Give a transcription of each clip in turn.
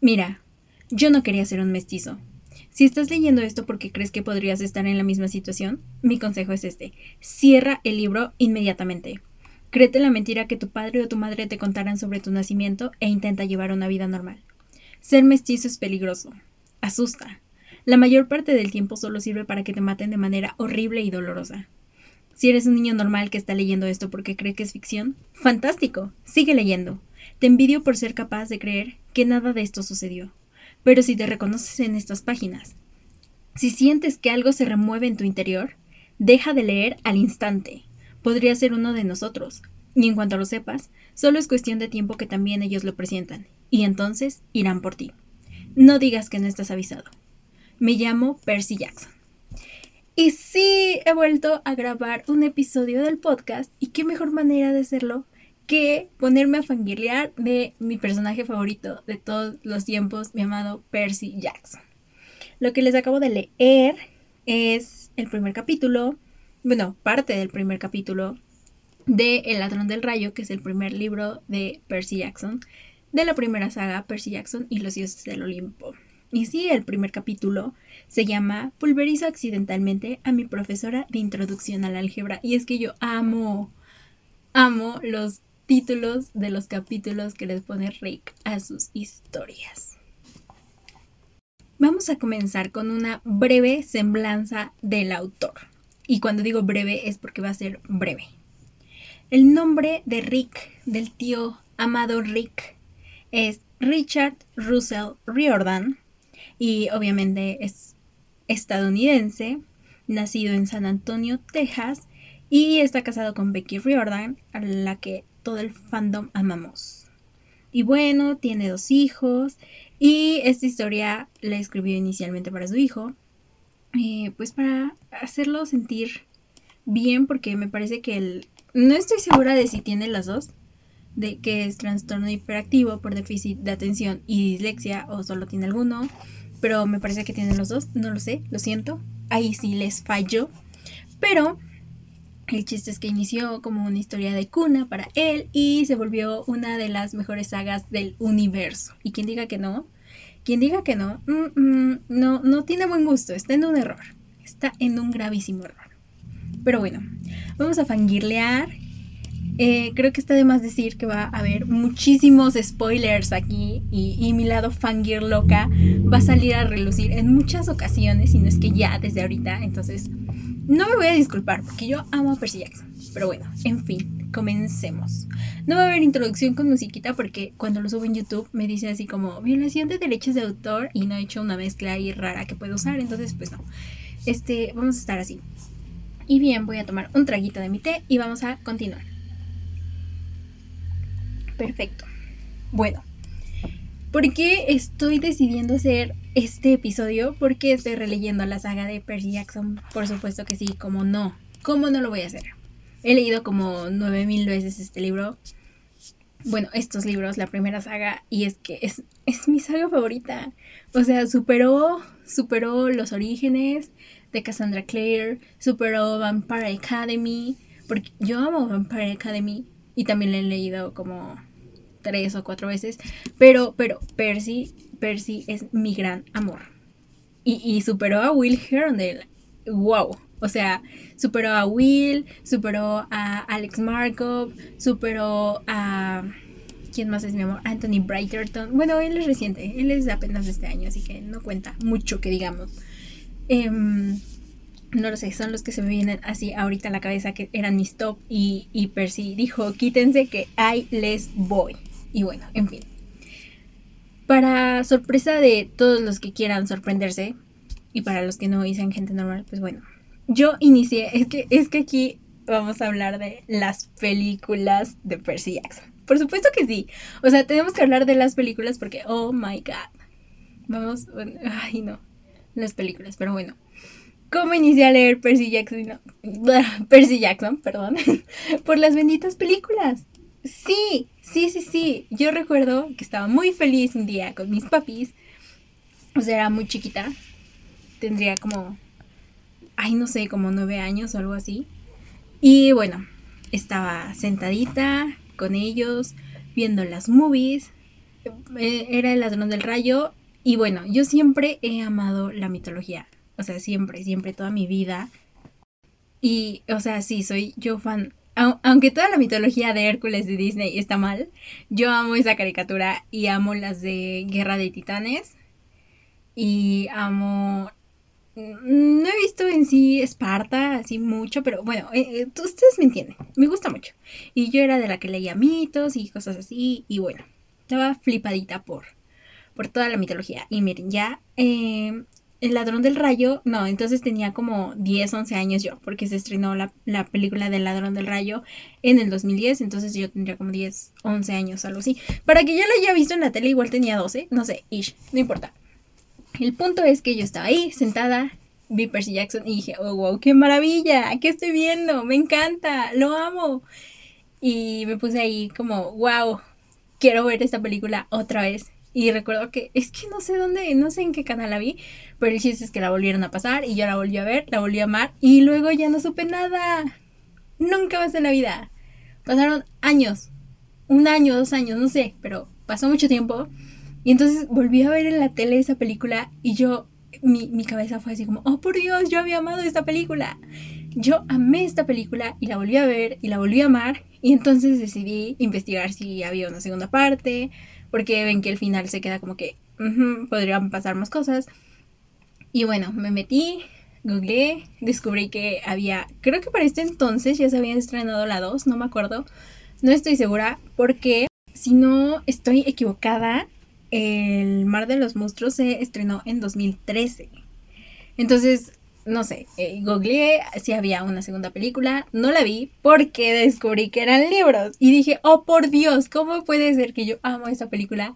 Mira, yo no quería ser un mestizo. Si estás leyendo esto porque crees que podrías estar en la misma situación, mi consejo es este. Cierra el libro inmediatamente. Créete la mentira que tu padre o tu madre te contaran sobre tu nacimiento e intenta llevar una vida normal. Ser mestizo es peligroso. Asusta. La mayor parte del tiempo solo sirve para que te maten de manera horrible y dolorosa. Si eres un niño normal que está leyendo esto porque cree que es ficción, fantástico, sigue leyendo. Te envidio por ser capaz de creer que nada de esto sucedió. Pero si te reconoces en estas páginas, si sientes que algo se remueve en tu interior, deja de leer al instante podría ser uno de nosotros. Y en cuanto lo sepas, solo es cuestión de tiempo que también ellos lo presientan, y entonces irán por ti. No digas que no estás avisado. Me llamo Percy Jackson. Y sí, he vuelto a grabar un episodio del podcast, y qué mejor manera de hacerlo que ponerme a fangirlear de mi personaje favorito de todos los tiempos, mi amado Percy Jackson. Lo que les acabo de leer es el primer capítulo bueno, parte del primer capítulo de El ladrón del rayo, que es el primer libro de Percy Jackson, de la primera saga Percy Jackson y los dioses del Olimpo. Y sí, el primer capítulo se llama Pulverizo accidentalmente a mi profesora de introducción al álgebra. Y es que yo amo, amo los títulos de los capítulos que les pone Rick a sus historias. Vamos a comenzar con una breve semblanza del autor. Y cuando digo breve es porque va a ser breve. El nombre de Rick, del tío amado Rick, es Richard Russell Riordan y obviamente es estadounidense, nacido en San Antonio, Texas y está casado con Becky Riordan, a la que todo el fandom amamos. Y bueno, tiene dos hijos y esta historia la escribió inicialmente para su hijo, eh, pues para hacerlo sentir bien, porque me parece que él, no estoy segura de si tiene las dos, de que es trastorno hiperactivo por déficit de atención y dislexia, o solo tiene alguno, pero me parece que tiene los dos, no lo sé, lo siento, ahí sí les falló, pero el chiste es que inició como una historia de cuna para él y se volvió una de las mejores sagas del universo. Y quien diga que no, quien diga que no, mm, mm, no, no tiene buen gusto, está en un error, está en un gravísimo error. Pero bueno, vamos a fangirlear. Eh, creo que está de más decir que va a haber muchísimos spoilers aquí y, y, mi lado fangir loca va a salir a relucir en muchas ocasiones, y no es que ya desde ahorita. Entonces, no me voy a disculpar porque yo amo a Percy Jackson. Pero bueno, en fin, comencemos. No va a haber introducción con musiquita porque cuando lo subo en YouTube me dice así como violación de derechos de autor y no he hecho una mezcla ahí rara que puedo usar, entonces pues no. Este, vamos a estar así. Y bien, voy a tomar un traguito de mi té y vamos a continuar. Perfecto. Bueno, ¿por qué estoy decidiendo hacer este episodio? Porque estoy releyendo la saga de Percy Jackson. Por supuesto que sí, como no. ¿Cómo no lo voy a hacer? He leído como 9000 veces este libro. Bueno, estos libros, la primera saga, y es que es, es mi saga favorita. O sea, superó, superó los orígenes de Cassandra Clare, superó Vampire Academy, porque yo amo Vampire Academy y también la he leído como tres o cuatro veces, pero, pero Percy, Percy es mi gran amor. Y, superó a Will Herondale. ¡Wow! O sea, superó a Will, superó a Alex Markov, superó a... ¿Quién más es mi amor? Anthony Brighterton. Bueno, él es reciente, él es apenas este año, así que no cuenta mucho que digamos. Em, no lo sé, son los que se me vienen así ahorita a la cabeza que eran mis top y, y Percy dijo, quítense que ahí les voy. Y bueno, en fin. Para sorpresa de todos los que quieran sorprenderse y para los que no dicen gente normal, pues bueno, yo inicié, es que, es que aquí vamos a hablar de las películas de Percy Jackson. Por supuesto que sí. O sea, tenemos que hablar de las películas porque, oh my god. Vamos, ay no, las películas, pero bueno. ¿Cómo inicié a leer Percy Jackson? Percy Jackson, perdón. por las benditas películas. Sí, sí, sí, sí. Yo recuerdo que estaba muy feliz un día con mis papis. O sea, era muy chiquita. Tendría como ay, no sé, como nueve años o algo así. Y bueno, estaba sentadita con ellos, viendo las movies. eh, era el ladrón del rayo. Y bueno, yo siempre he amado la mitología. O sea, siempre, siempre, toda mi vida. Y, o sea, sí, soy yo fan. Aunque toda la mitología de Hércules de Disney está mal, yo amo esa caricatura y amo las de Guerra de Titanes. Y amo no he visto en sí Esparta así mucho, pero bueno, eh, eh, ustedes me entienden, me gusta mucho. Y yo era de la que leía mitos y cosas así, y bueno, estaba flipadita por, por toda la mitología. Y miren, ya em, El ladrón del rayo, no, entonces tenía como 10, 11 años yo, porque se estrenó la, la película del ladrón del rayo en el 2010, entonces yo tendría como 10, 11 años, algo así. Para que yo la haya visto en la tele, igual tenía 12, no sé, ish, no importa. El punto es que yo estaba ahí, sentada, vi Percy Jackson y dije, oh, wow, qué maravilla, ¿qué estoy viendo? Me encanta, lo amo. Y me puse ahí como, wow, quiero ver esta película otra vez. Y recuerdo que es que no sé dónde, no sé en qué canal la vi, pero el chiste es que la volvieron a pasar y yo la volví a ver, la volví a amar y luego ya no supe nada. Nunca más en la vida. Pasaron años, un año, dos años, no sé, pero pasó mucho tiempo y entonces volví a ver en la tele esa película y yo, mi, mi cabeza fue así como, oh por Dios, yo había amado esta película. Yo amé esta película y la volví a ver y la volví a amar y entonces decidí investigar si había una segunda parte, porque ven que el final se queda como que podrían pasar más cosas. Y bueno, me metí, googleé, descubrí que había, creo que para este entonces ya se había estrenado la 2, no me acuerdo, no estoy segura, porque si no estoy equivocada, el Mar de los Monstruos se estrenó en 2013. Entonces, no sé, eh, googleé si había una segunda película, no la vi porque descubrí que eran libros y dije, oh por Dios, ¿cómo puede ser que yo amo esta película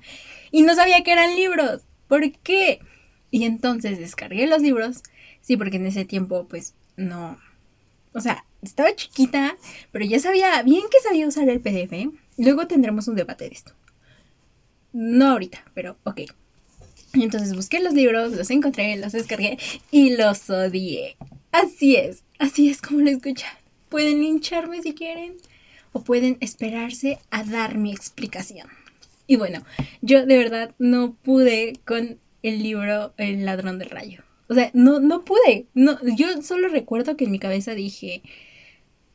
y no sabía que eran libros? ¿Por qué? Y entonces descargué los libros, sí, porque en ese tiempo pues no, o sea, estaba chiquita, pero ya sabía bien que sabía usar el PDF. Luego tendremos un debate de esto. No ahorita, pero ok. Entonces busqué los libros, los encontré, los descargué y los odié. Así es, así es como lo escuchan. Pueden lincharme si quieren o pueden esperarse a dar mi explicación. Y bueno, yo de verdad no pude con el libro El ladrón del rayo. O sea, no, no pude. No, yo solo recuerdo que en mi cabeza dije,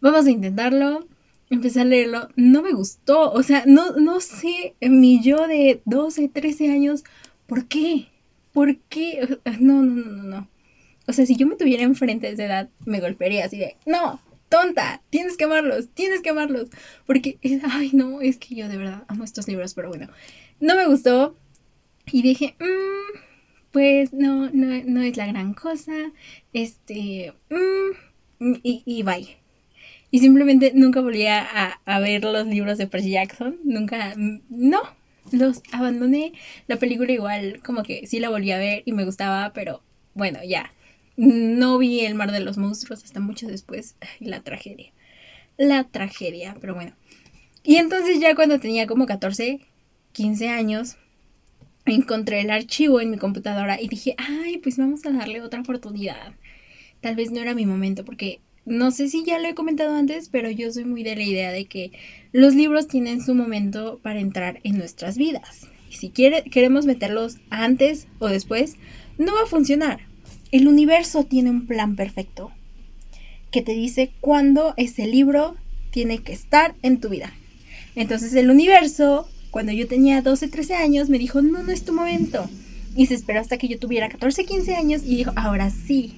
vamos a intentarlo, empecé a leerlo, no me gustó. O sea, no, no sé, mi yo de 12, 13 años, ¿por qué? ¿Por qué? No, no, no, no, no. O sea, si yo me tuviera enfrente de esa edad, me golpearía así de, no, tonta, tienes que amarlos, tienes que amarlos. Porque, ay, no, es que yo de verdad amo estos libros, pero bueno, no me gustó. Y dije, mmm, pues no, no, no es la gran cosa. Este, mmm, y, y bye. Y simplemente nunca volví a, ver los libros de Percy Jackson. Nunca, no, los abandoné. La película igual como que sí la volví a ver y me gustaba, pero bueno, ya. No vi El Mar de los Monstruos hasta mucho después. La tragedia. La tragedia, pero bueno. Y entonces ya cuando tenía como 14, 15 años, encontré el archivo en mi computadora y dije, ay, pues vamos a darle otra oportunidad. Tal vez no era mi momento porque no sé si ya lo he comentado antes, pero yo soy muy de la idea de que los libros tienen su momento para entrar en nuestras vidas. Y si queremos meterlos antes o después, no va a funcionar. El universo tiene un plan perfecto que te dice cuándo ese libro tiene que estar en tu vida. Entonces el universo, cuando yo tenía 12, 13 años, me dijo, no, no es tu momento. Y se esperó hasta que yo tuviera 14, 15 años y dijo, ahora sí,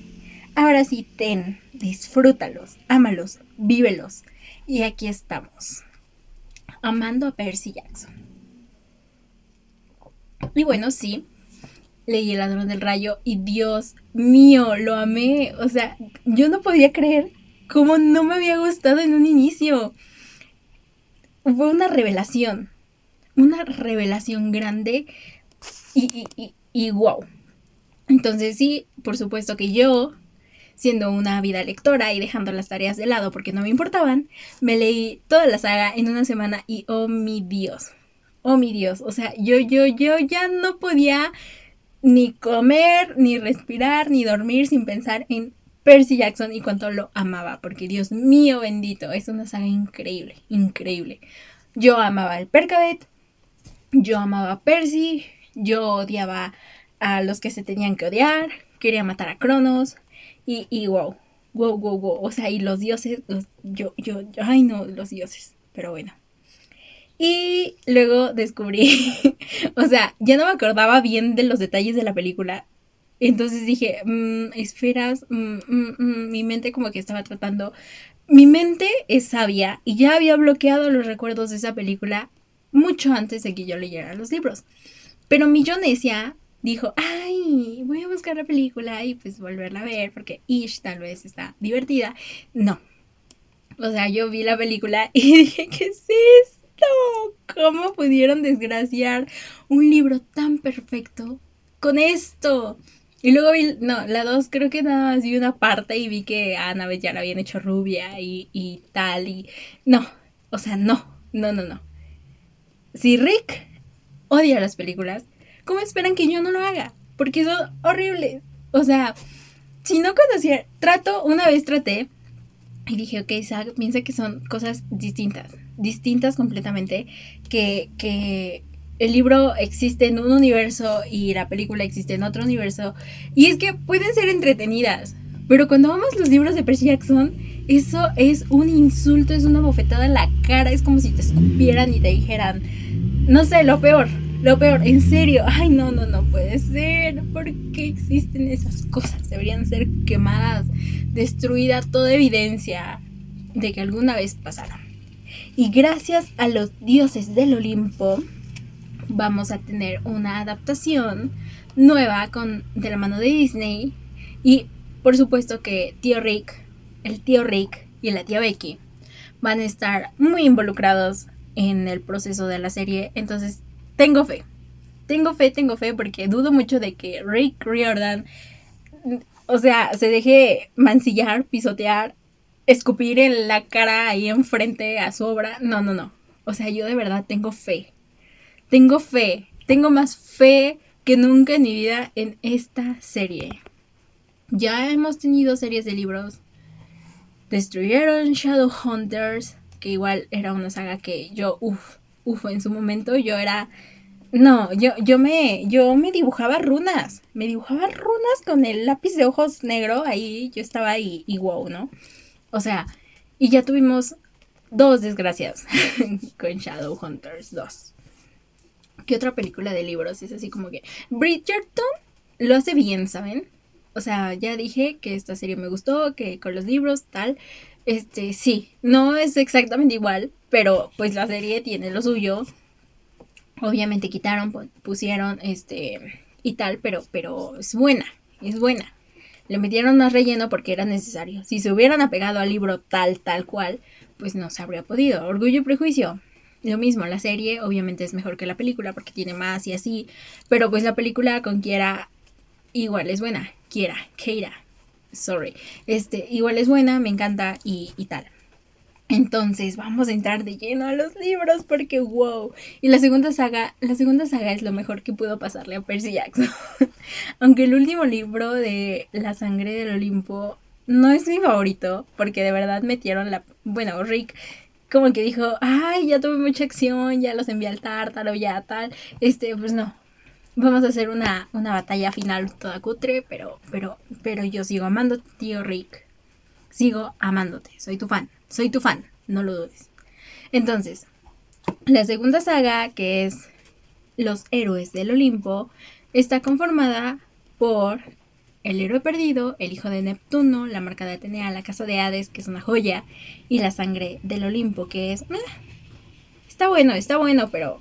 ahora sí, ten disfrútalos, ámalos, vívelos. Y aquí estamos, amando a Percy Jackson. Y bueno, sí, leí El ladrón del rayo y Dios mío, lo amé. O sea, yo no podía creer cómo no me había gustado en un inicio. Fue una revelación, una revelación grande y, y, y wow. Entonces sí, por supuesto que yo siendo una vida lectora y dejando las tareas de lado porque no me importaban, me leí toda la saga en una semana y oh mi Dios, oh mi Dios, o sea, yo, yo, yo ya no podía ni comer, ni respirar, ni dormir sin pensar en Percy Jackson y cuánto lo amaba, porque Dios mío bendito, es una saga increíble, increíble. Yo amaba el Percabet, yo amaba a Percy, yo odiaba a los que se tenían que odiar, quería matar a Cronos y, y wow, wow, wow, wow, o sea, y los dioses, yo, yo, yo, ay no, los dioses, pero bueno. Y luego descubrí, o sea, ya no me acordaba bien de los detalles de la película. Entonces dije, mmm, esferas, mm, mm, mm", mi mente como que estaba tratando. Mi mente es sabia y ya había bloqueado los recuerdos de esa película mucho antes de que yo leyera los libros. Pero mi yo dijo, ay, voy a buscar la película y pues volverla a ver porque Ish tal vez está divertida. No. O sea, yo vi la película y dije, ¿qué es esto? ¿Cómo pudieron desgraciar un libro tan perfecto con esto? Y luego vi, no, la dos creo que nada más vi una parte y vi que a Annabeth ya la habían hecho rubia y, y tal y... No, o sea, no, no, no, no. Si Rick odia las películas, ¿cómo esperan que yo no lo haga? Porque son horribles. O sea, si no conocía, trato, una vez traté y dije, ok, Zach piensa que son cosas distintas distintas completamente, que, que el libro existe en un universo y la película existe en otro universo. Y es que pueden ser entretenidas, pero cuando amas los libros de Percy Jackson, eso es un insulto, es una bofetada en la cara, es como si te escupieran y te dijeran, no sé, lo peor, lo peor, en serio, ay no, no, no puede ser, ¿por qué existen esas cosas? Deberían ser quemadas, destruida toda evidencia de que alguna vez pasaron. Y gracias a los dioses del Olimpo vamos a tener una adaptación nueva con de la mano de Disney y por supuesto que tío Rick, el tío Rick y la tía Becky van a estar muy involucrados en el proceso de la serie, entonces tengo fe. Tengo fe, tengo fe porque dudo mucho de que Rick Riordan o sea, se deje mancillar, pisotear escupir en la cara ahí enfrente a su obra. No, no, no. O sea, yo de verdad tengo fe. Tengo fe. Tengo más fe que nunca en mi vida en esta serie. Ya hemos tenido series de libros. Destruyeron Shadowhunters, que igual era una saga que yo, uff, uff, en su momento yo era... No, yo, yo, me, yo me dibujaba runas, me dibujaba runas con el lápiz de ojos negro, ahí yo estaba ahí wow, ¿no? O sea, y ya tuvimos dos desgracias con Shadowhunters 2. ¿Qué otra película de libros? Es así como que Bridgerton lo hace bien, ¿saben? O sea, ya dije que esta serie me gustó, que con los libros, tal. Este, sí, no es exactamente igual, pero pues la serie tiene lo suyo. Obviamente quitaron, pusieron, este, y tal, pero, pero es buena, es buena. Le metieron más relleno porque era necesario. Si se hubieran apegado al libro tal, tal cual, pues no se habría podido. Orgullo y prejuicio. Lo mismo, la serie obviamente es mejor que la película porque tiene más y así. Pero pues la película con Kiera igual es buena. Kiera, Keira. Sorry. Este, igual es buena, me encanta y, y tal. Entonces vamos a entrar de lleno a los libros porque wow. Y la segunda saga, la segunda saga es lo mejor que pudo pasarle a Percy Jackson. Aunque el último libro de La sangre del Olimpo no es mi favorito porque de verdad metieron la, bueno, Rick como que dijo, "Ay, ya tuve mucha acción, ya los envié al tártaro, ya tal." Este, pues no. Vamos a hacer una, una batalla final toda cutre, pero pero pero yo sigo amando tío Rick. Sigo amándote, soy tu fan. Soy tu fan, no lo dudes. Entonces, la segunda saga, que es Los Héroes del Olimpo, está conformada por el héroe perdido, el hijo de Neptuno, la marca de Atenea, la casa de Hades, que es una joya, y la sangre del Olimpo, que es... está bueno, está bueno, pero...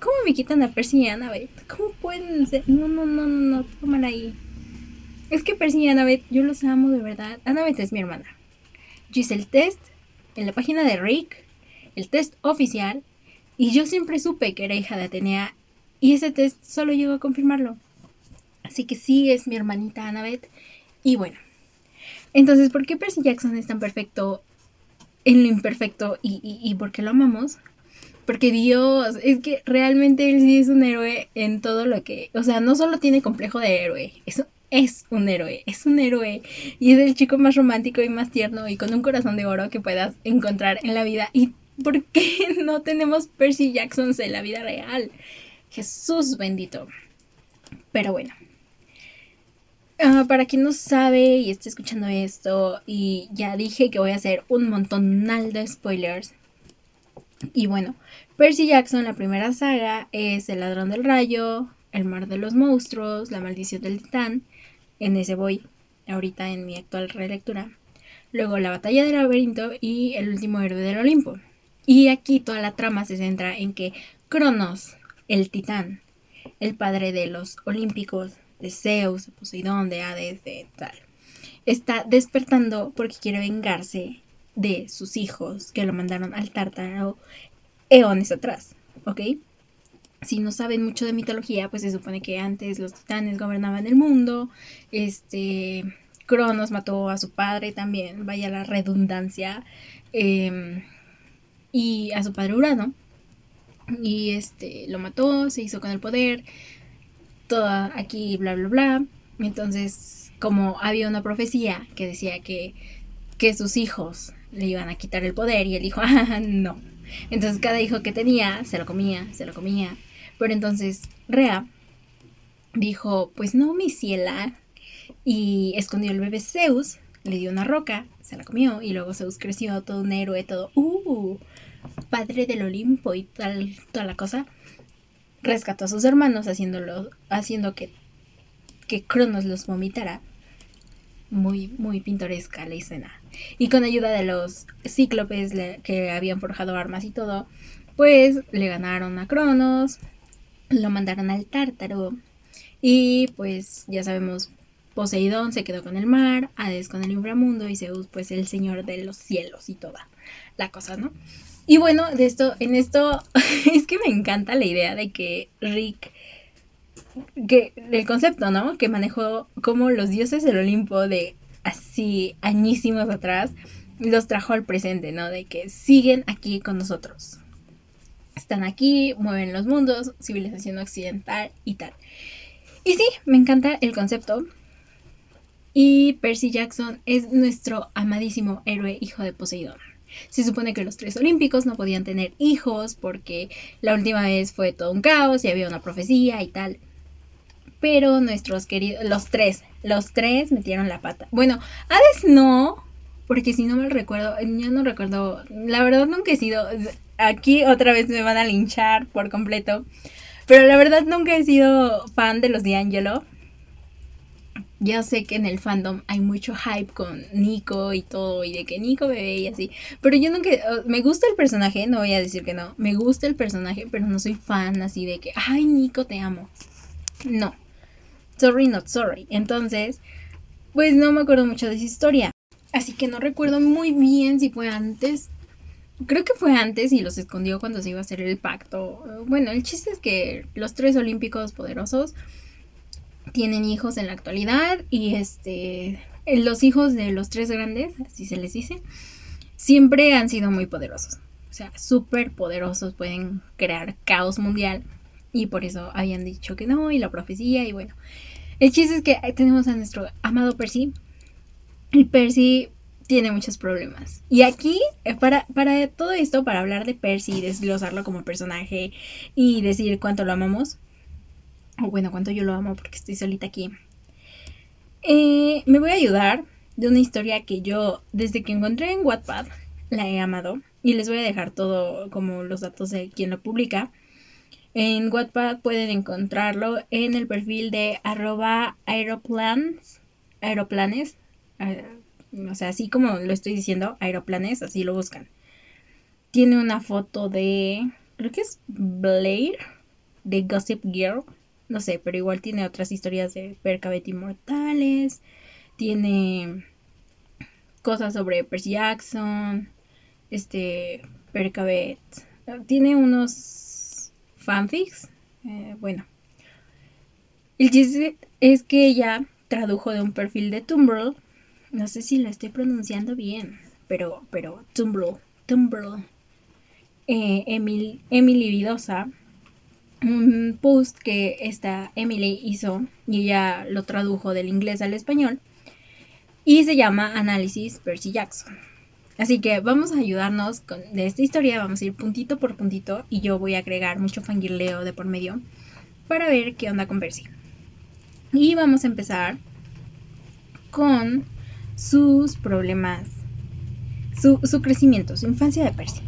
¿Cómo me quitan a Percy y Annabeth? ¿Cómo pueden ser? No, no, no, no, no, tómala ahí. Es que Percy y Annabeth, yo los amo de verdad. Annabeth es mi hermana. Giselle Test en la página de Rick el test oficial y yo siempre supe que era hija de Atenea y ese test solo llegó a confirmarlo. Así que sí es mi hermanita Annabeth y bueno. Entonces, ¿por qué Percy Jackson es tan perfecto en lo imperfecto y, y, por qué lo amamos? Porque Dios, es que realmente él sí es un héroe en todo lo que... O sea, no solo tiene complejo de héroe, eso es un héroe, es un héroe y es el chico más romántico y más tierno y con un corazón de oro que puedas encontrar en la vida. ¿Y por qué no tenemos Percy Jacksons en la vida real? Jesús bendito. Pero bueno. Ah, para quien no sabe y esté escuchando esto, y ya dije que voy a hacer un montón de spoilers. Y bueno, Percy Jackson, la primera saga, es El ladrón del rayo, El mar de los monstruos, La maldición del titán. En ese voy ahorita en mi actual relectura. Luego La batalla del laberinto y El último héroe del Olimpo. Y aquí toda la trama se centra en que Cronos, el titán, el padre de los olímpicos, de Zeus, de Poseidón, de Hades, de tal, está despertando porque quiere vengarse de sus hijos que lo mandaron al tártaro eones atrás, ¿ok? Si no saben mucho de mitología, pues se supone que antes los titanes gobernaban el mundo, este, Cronos mató a su padre también, vaya la redundancia, em, y a su padre Urano, y este, lo mató, se hizo con el poder, todo aquí, bla, bla, bla. Entonces, como había una profecía que decía que, que sus hijos le iban a quitar el poder y él dijo, ah, no. Entonces cada hijo que tenía se lo comía, se lo comía. Pero entonces Rea dijo, pues no, mi ciela. Y escondió el bebé Zeus, le dio una roca, se la comió y luego Zeus creció todo un héroe, todo, uh, padre del Olimpo y tal, toda la cosa rescató a sus hermanos haciendo que, que Cronos los vomitara. Muy, muy pintoresca la escena. Y con ayuda de los cíclopes que habían forjado armas y todo, pues le ganaron a Cronos, lo mandaron al Tártaro. Y pues ya sabemos, Poseidón se quedó con el mar, Hades con el inframundo y Zeus pues el señor de los cielos y toda la cosa, ¿no? Y bueno, de esto, en esto, es que me encanta la idea de que Rick, que el concepto, ¿no? Que manejó como los dioses del Olimpo de así añísimos atrás, los trajo al presente, ¿no? De que siguen aquí con nosotros. Están aquí, mueven los mundos, civilización occidental y tal. Y sí, me encanta el concepto. Y Percy Jackson es nuestro amadísimo héroe hijo de Poseidón. Se supone que los tres olímpicos no podían tener hijos porque la última vez fue todo un caos y había una profecía y tal. Pero nuestros queridos, los tres, los tres metieron la pata. Bueno, Hades no, porque si no me recuerdo, yo no recuerdo, la verdad nunca he sido, aquí otra vez me van a linchar por completo, pero la verdad nunca he sido fan de los D'Angelo. Ya sé que en el fandom hay mucho hype con Nico y todo, y de que Nico bebé y así. Pero yo nunca. Me gusta el personaje, no voy a decir que no. Me gusta el personaje, pero no soy fan así de que, ay, Nico, te amo. No. Sorry, not sorry. Entonces, pues no me acuerdo mucho de esa historia. Así que no recuerdo muy bien si fue antes. Creo que fue antes y los escondió cuando se iba a hacer el pacto. Bueno, el chiste es que los tres olímpicos poderosos tienen hijos en la actualidad y este los hijos de los tres grandes, así se les dice, siempre han sido muy poderosos. O sea, súper poderosos, pueden crear caos mundial y por eso habían dicho que no y la profecía y bueno. El chiste es que tenemos a nuestro amado Percy y Percy tiene muchos problemas. Y aquí, eh, para, para todo esto, para hablar de Percy y desglosarlo como personaje y decir cuánto lo amamos, o bueno, cuánto yo lo amo porque estoy solita aquí. Eh, me voy a ayudar de una historia que yo, desde que encontré en Wattpad, la he amado. Y les voy a dejar todo como los datos de quien lo publica. En Wattpad pueden encontrarlo en el perfil de arroba aeroplanes, aeroplanes, o sea, así como lo estoy diciendo, aeroplanes, así lo buscan. Tiene una foto de, creo que es Blair, de Gossip Girl, no sé, pero igual tiene otras historias de Percabet Inmortales. Tiene cosas sobre Percy Jackson. Este, Percabet. Tiene unos fanfics. Eh, bueno. El chiste es que ella tradujo de un perfil de Tumblr. No sé si la estoy pronunciando bien. Pero, pero, Tumblr. Tumblr. Eh, Emily Vidosa un post que esta Emily hizo y ella lo tradujo del inglés al español y se llama Análisis Percy Jackson. Así que vamos a ayudarnos con de esta historia, vamos a ir puntito por puntito y yo voy a agregar mucho fangirleo de por medio para ver qué onda con Percy. Y vamos a empezar con sus problemas, su, su crecimiento, su infancia de Percy.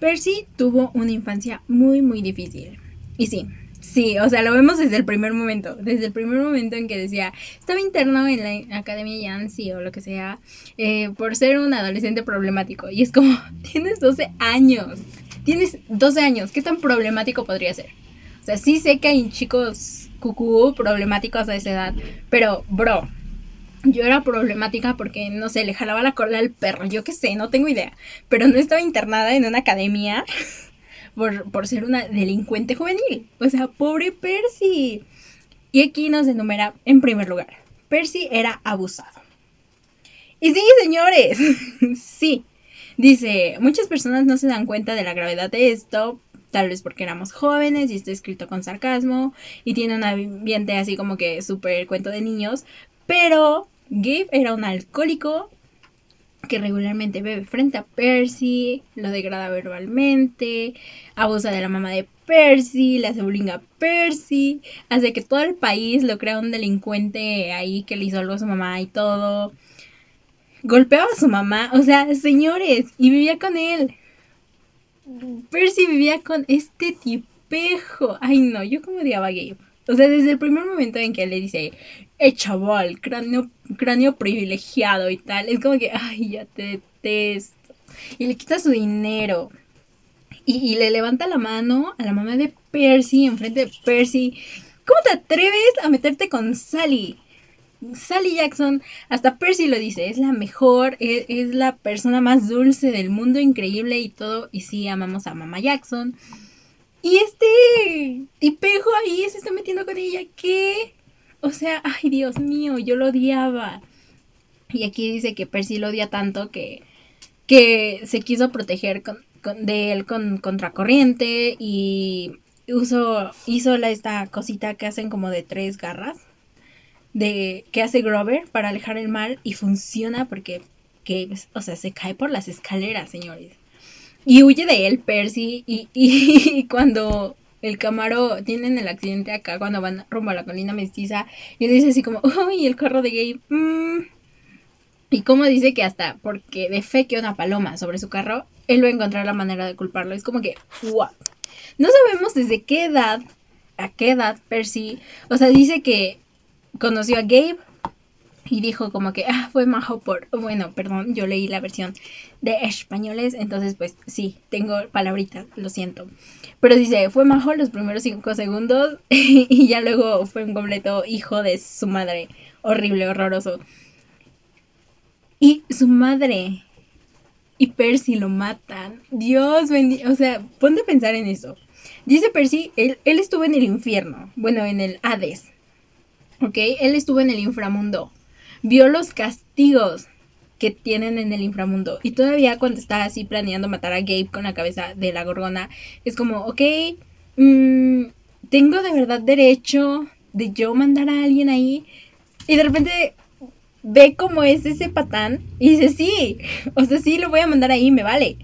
Percy tuvo una infancia muy, muy difícil. Y sí, Sí, o sea, lo vemos desde el primer momento, desde el primer momento en que decía, estaba interno en la Academia Yancy o lo que sea, eh, por ser un adolescente problemático. Y es como, tienes 12 años, tienes 12 años, ¿qué tan problemático podría ser? O sea, sí sé que hay chicos cucú problemáticos a esa edad, pero, bro, yo era problemática porque, no sé, le jalaba la cola al perro, yo qué sé, no tengo idea, pero no estaba internada en una academia por, ser una delincuente juvenil. O sea, pobre Percy. Y aquí nos enumera en primer lugar. Percy era abusado. Y sí, señores, sí. Dice, muchas personas no se dan cuenta de la gravedad de esto, tal vez porque éramos jóvenes y está escrito con sarcasmo y tiene un ambiente así como que súper cuento de niños, pero Gabe era un alcohólico que regularmente bebe frente a Percy, lo degrada verbalmente, abusa de la mamá de Percy, le hace bullying a Percy, hace que todo el país lo crea un delincuente ahí que le hizo algo a su mamá y todo. Golpeaba a su mamá, o sea, señores, y vivía con él. Percy vivía con este tipejo. Ay, no, yo como odiaba a Gabe. O sea, desde el primer momento en que él le dice, eh, chaval, cráneo, cráneo privilegiado y tal, es como que, ay, ya te detesto. Y le quita su dinero. Y, le levanta la mano a la mamá de Percy, enfrente de Percy. ¿Cómo te atreves a meterte con Sally? Sally Jackson, hasta Percy lo dice, es la mejor, es, es, la persona más dulce del mundo, increíble y todo. Y sí, amamos a mamá Jackson. Y este tipejo ahí se está metiendo con ella. ¿Qué? O sea, ay Dios mío, yo lo odiaba. Y aquí dice que Percy lo odia tanto que, que se quiso proteger con, de él con contracorriente y uso, hizo la, esta cosita que hacen como de tres garras de que hace Grover para alejar el mal y funciona porque que, o sea, se cae por las escaleras, señores. Y huye de él Percy y, y, cuando el Camaro tienen el accidente acá, cuando van rumbo a la colina mestiza, y él dice así como, uy, el carro de Gabe, mm". Y como dice que hasta porque de fe que una paloma sobre su carro, él va a encontrar la manera de culparlo. Es como que, what? No sabemos desde qué edad, a qué edad Percy, o sea, dice que conoció a Gabe y dijo como que, ah, fue majo por, bueno, perdón, yo leí la versión de españoles, entonces pues sí, tengo palabritas, lo siento. Pero dice, fue majo los primeros cinco segundos y ya luego fue un completo hijo de su madre, horrible, horroroso. Y su madre y Percy lo matan. Dios bendiga, o sea, ponte a pensar en eso. Dice Percy, él, él estuvo en el infierno, bueno, en el Hades. ¿Ok? Él estuvo en el inframundo vio los castigos que tienen en el inframundo. Y todavía cuando está así planeando matar a Gabe con la cabeza de la gorgona, es como, ok, mm, tengo de verdad derecho de yo mandar a alguien ahí. Y de repente ve cómo es ese patán y dice, sí, o sea, sí, lo voy a mandar ahí, me vale.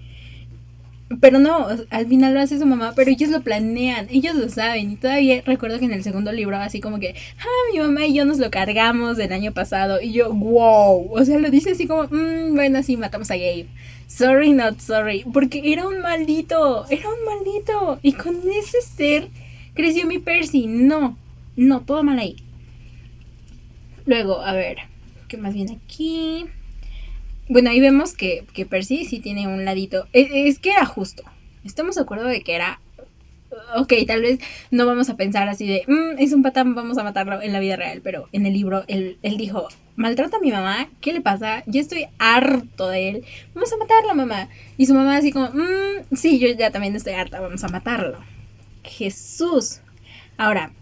Pero no, al final lo hace su mamá, pero ellos lo planean, ellos lo saben. Y todavía recuerdo que en el segundo libro, así como que, ah, mi mamá y yo nos lo cargamos del año pasado. Y yo, wow. O sea, lo dice así como, mmm, bueno, sí, matamos a Gabe. Sorry, not sorry. Porque era un maldito, era un maldito. Y con ese ser creció mi Percy. No, no, todo mal ahí. Luego, a ver, ¿qué más viene aquí? Bueno, ahí vemos que, que Percy sí tiene un ladito. Es, que era justo. Estamos de acuerdo de que era. Ok, tal vez no vamos a pensar así de. Mm, es un patán, vamos a matarlo en la vida real. Pero en el libro él, él dijo: Maltrata a mi mamá, ¿qué le pasa? Yo estoy harto de él. Vamos a matarlo, mamá. Y su mamá, así como: mm, Sí, yo ya también estoy harta, vamos a matarlo. Jesús. Ahora,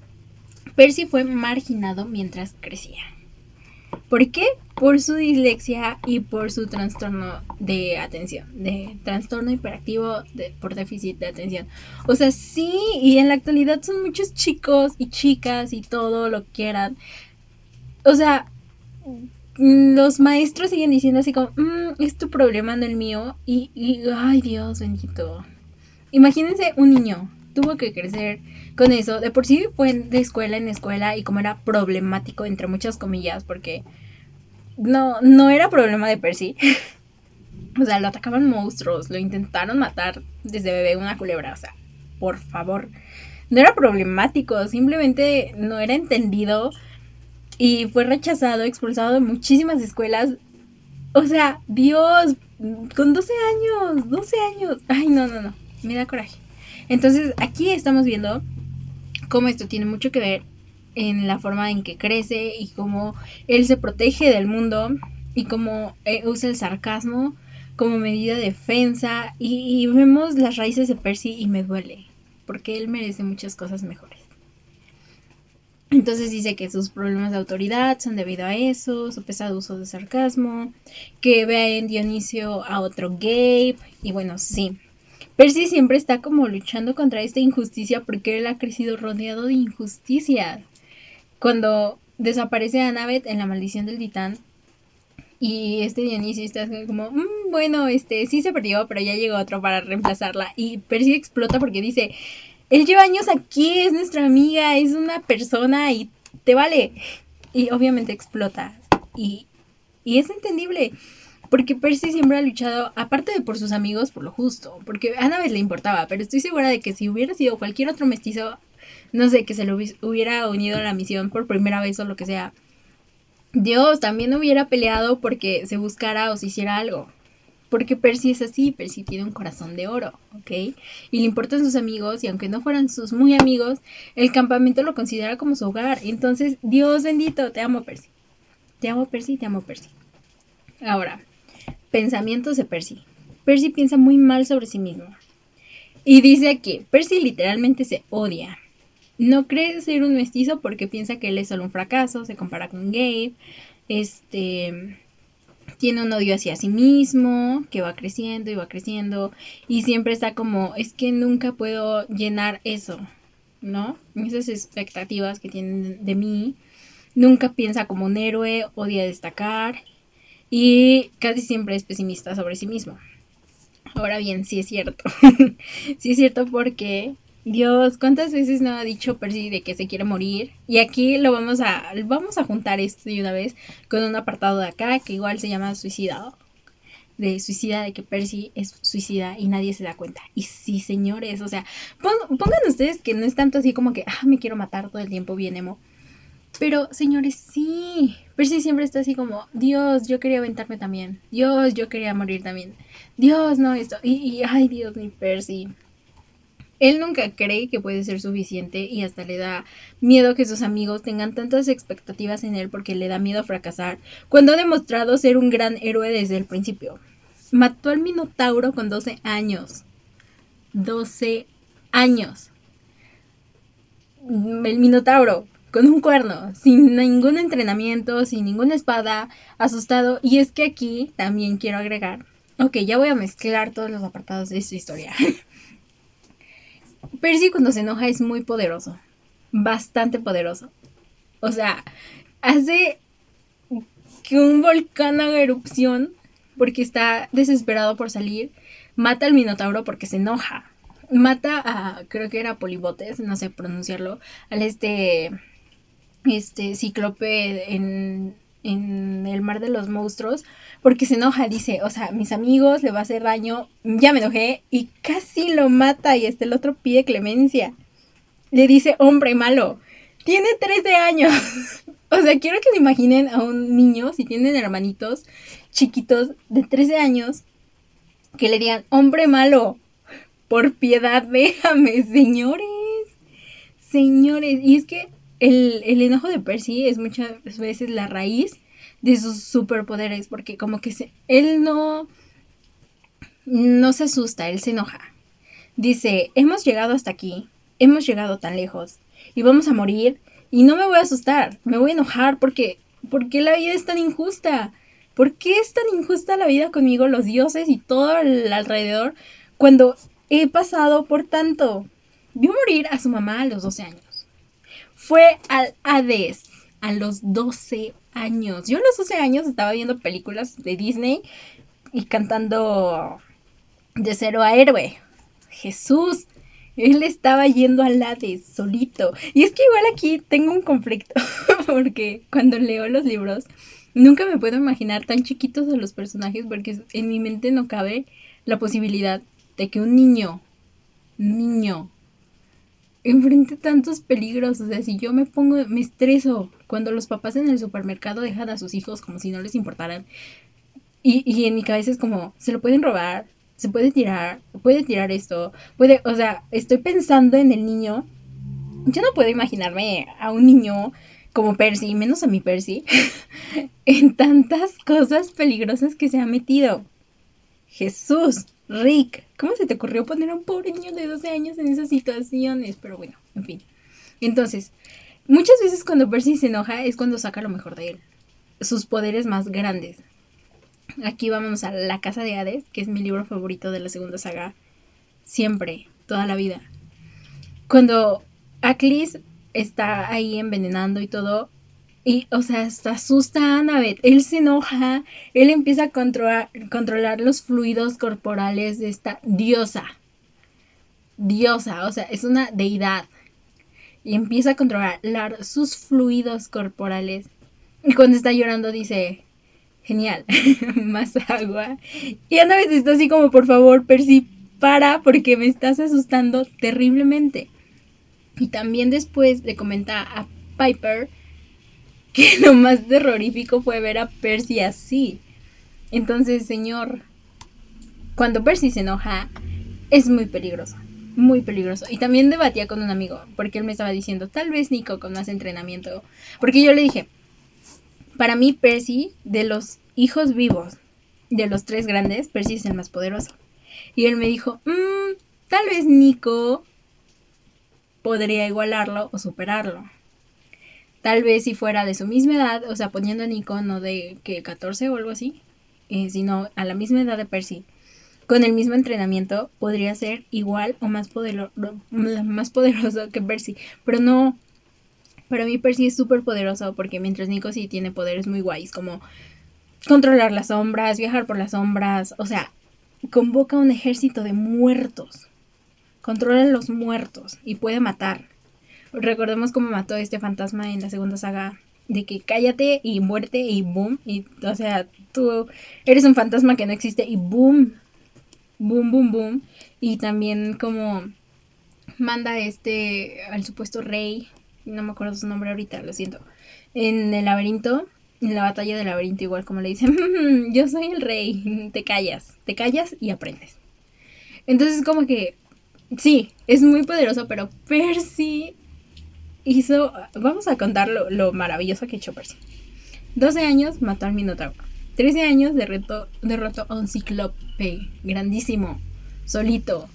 Percy fue marginado mientras crecía. ¿Por qué? Por su dislexia y por su trastorno de atención, de trastorno hiperactivo por déficit de atención. O sea, sí, y en la actualidad son muchos chicos y chicas y todo lo quieran. O sea, los maestros siguen diciendo así como, mm, es tu problema, no el mío. Y, ay Dios bendito. Imagínense un niño tuvo que crecer con eso. De por sí fue de escuela en escuela y como era problemático, entre muchas comillas, porque no, no era problema de Percy. o sea, lo atacaban monstruos, lo intentaron matar desde bebé una culebra, o sea, por favor. No era problemático, simplemente no era entendido y fue rechazado, expulsado de muchísimas escuelas. O sea, Dios, con 12 años, 12 años. Ay, no, no, no, me da coraje. Entonces, aquí estamos viendo cómo esto tiene mucho que ver en la forma en que crece y cómo él se protege del mundo y cómo eh, usa el sarcasmo como medida de defensa y, vemos las raíces de Percy y me duele porque él merece muchas cosas mejores. Entonces dice que sus problemas de autoridad son debido a eso, su pesado uso de sarcasmo, que ve en Dionisio a otro Gabe y bueno, sí, Percy siempre está como luchando contra esta injusticia porque él ha crecido rodeado de injusticia. Cuando desaparece Annabeth en la maldición del titán y este Dionisio está como, mm, bueno, este sí se perdió, pero ya llegó otro para reemplazarla y Percy explota porque dice, él lleva años aquí, es nuestra amiga, es una persona y te vale. Y obviamente explota y, y es entendible. Porque Percy siempre ha luchado, aparte de por sus amigos, por lo justo. Porque a Annabeth le importaba, pero estoy segura de que si hubiera sido cualquier otro mestizo, no sé, que se lo hubiera unido a la misión por primera vez o lo que sea, Dios también hubiera peleado porque se buscara o se hiciera algo. Porque Percy es así, Percy tiene un corazón de oro, ¿ok? Y le importan sus amigos y aunque no fueran sus muy amigos, el campamento lo considera como su hogar. Entonces, Dios bendito, te amo Percy. Te amo Percy, te amo Percy. Ahora, Pensamientos de Percy. Percy piensa muy mal sobre sí mismo. Y dice que Percy literalmente se odia. No cree ser un mestizo porque piensa que él es solo un fracaso, se compara con Gabe, este tiene un odio hacia sí mismo, que va creciendo y va creciendo, y siempre está como, es que nunca puedo llenar eso, ¿no? Esas expectativas que tienen de mí. Nunca piensa como un héroe, odia destacar, y casi siempre es pesimista sobre sí mismo. Ahora bien, sí es cierto. sí es cierto porque Dios, ¿cuántas veces no ha dicho Percy de que se quiere morir? Y aquí lo vamos a vamos a juntar esto de una vez con un apartado de acá que igual se llama suicidado. De suicida, de que Percy es suicida y nadie se da cuenta. Y sí, señores, o sea, pongan ustedes que no es tanto así como que, ah, me quiero matar todo el tiempo, bien emo. Pero, señores, sí. Percy siempre está así como, Dios, yo quería aventarme también. Dios, yo quería morir también. Dios, no, esto. Y, ay, Dios, mi Percy. Él nunca cree que puede ser suficiente y hasta le da miedo que sus amigos tengan tantas expectativas en él porque le da miedo fracasar, cuando ha demostrado ser un gran héroe desde el principio. Mató al Minotauro con 12 años. 12 años. El Minotauro, con un cuerno, sin ningún entrenamiento, sin ninguna espada, asustado. Y es que aquí también quiero agregar, ok, ya voy a mezclar todos los apartados de esta historia. Percy cuando se enoja es muy poderoso, bastante poderoso. O sea, hace que un volcán haga erupción porque está desesperado por salir, mata al Minotauro porque se enoja. Mata a, creo que era Polibotes, no sé pronunciarlo, al este este cíclope en, en el mar de los monstruos porque se enoja, dice, o sea, mis amigos le va a hacer daño, ya me enojé y casi lo mata y este el otro pide clemencia. Le dice, hombre malo, tiene 13 años. o sea, quiero que se imaginen a un niño, si tienen hermanitos chiquitos de 13 años, que le digan, hombre malo, por piedad, déjame, señores. Señores, y es que el, enojo de Percy es muchas veces la raíz de sus superpoderes, porque como que se, él no, no se asusta, él se enoja. Dice, hemos llegado hasta aquí, hemos llegado tan lejos, y vamos a morir, y no me voy a asustar, me voy a enojar porque, porque la vida es tan injusta. ¿Por qué es tan injusta la vida conmigo, los dioses y todo alrededor, cuando he pasado por tanto? Vio morir a su mamá a los 12 años fue al Hades a los 12 años. Yo a los 12 años estaba viendo películas de Disney y cantando de cero a héroe. Jesús, Él estaba yendo al Hades solito. Y es que igual aquí tengo un conflicto, porque cuando leo los libros, nunca me puedo imaginar tan chiquitos a los personajes, porque en mi mente no cabe la posibilidad de que un niño, niño, enfrente tantos peligros. O sea, si yo me pongo, me estreso cuando los papás en el supermercado dejan a sus hijos como si no les importaran. Y, y en mi cabeza es como, se lo pueden robar, se puede tirar, puede tirar esto, puede, o sea, estoy pensando en el niño. Yo no puedo imaginarme a un niño como Percy, menos a mi Percy, en tantas cosas peligrosas que se ha metido. Jesús, Rick, ¿cómo se te ocurrió poner a un pobre niño de 12 años en esas situaciones? Pero bueno, en fin. Entonces, muchas veces cuando Percy se enoja es cuando saca lo mejor de él. Sus poderes más grandes. Aquí vamos a La Casa de Hades, que es mi libro favorito de la segunda saga. Siempre, toda la vida. Cuando Aclis está ahí envenenando y todo, y, o sea, hasta asusta a Annabeth. Él se enoja, él empieza a controlar, controlar los fluidos corporales de esta diosa. Diosa, o sea, es una deidad. Y empieza a controlar sus fluidos corporales. Y cuando está llorando dice, genial, más agua. Y Annabeth está así como, por favor, Percy, para, porque me estás asustando terriblemente. Y también después le comenta a Piper que lo más terrorífico fue ver a Percy así. Entonces, señor, cuando Percy se enoja, es muy peligroso. Muy peligroso. Y también debatía con un amigo, porque él me estaba diciendo, tal vez Nico con más entrenamiento. Porque yo le dije, para mí Percy, de los hijos vivos, de los tres grandes, Percy es el más poderoso. Y él me dijo, mmm, tal vez Nico podría igualarlo o superarlo. Tal vez si fuera de su misma edad, o sea, poniendo a Nico no de que 14 o algo así, eh, sino a la misma edad de Percy, con el mismo entrenamiento, podría ser igual o más, más poderoso que Percy. Pero no, para mí Percy es súper poderoso porque mientras Nico sí tiene poderes muy guays, como controlar las sombras, viajar por las sombras, o sea, convoca un ejército de muertos, controla los muertos y puede matar. Recordemos cómo mató a este fantasma en la segunda saga de que cállate y muerte y boom. Y, o sea, tú eres un fantasma que no existe y boom. Boom, boom, boom. Y también como manda este al supuesto rey, no me acuerdo su nombre ahorita, lo siento, en el laberinto, en la batalla del laberinto, igual como le dicen, yo soy el rey, te callas, te callas y aprendes. Entonces como que, sí, es muy poderoso, pero Percy hizo, vamos a contar lo, maravilloso que hizo Percy. 12 años mató al Minotauro. 13 años derrotó, derrotó a un ciclope grandísimo, solito.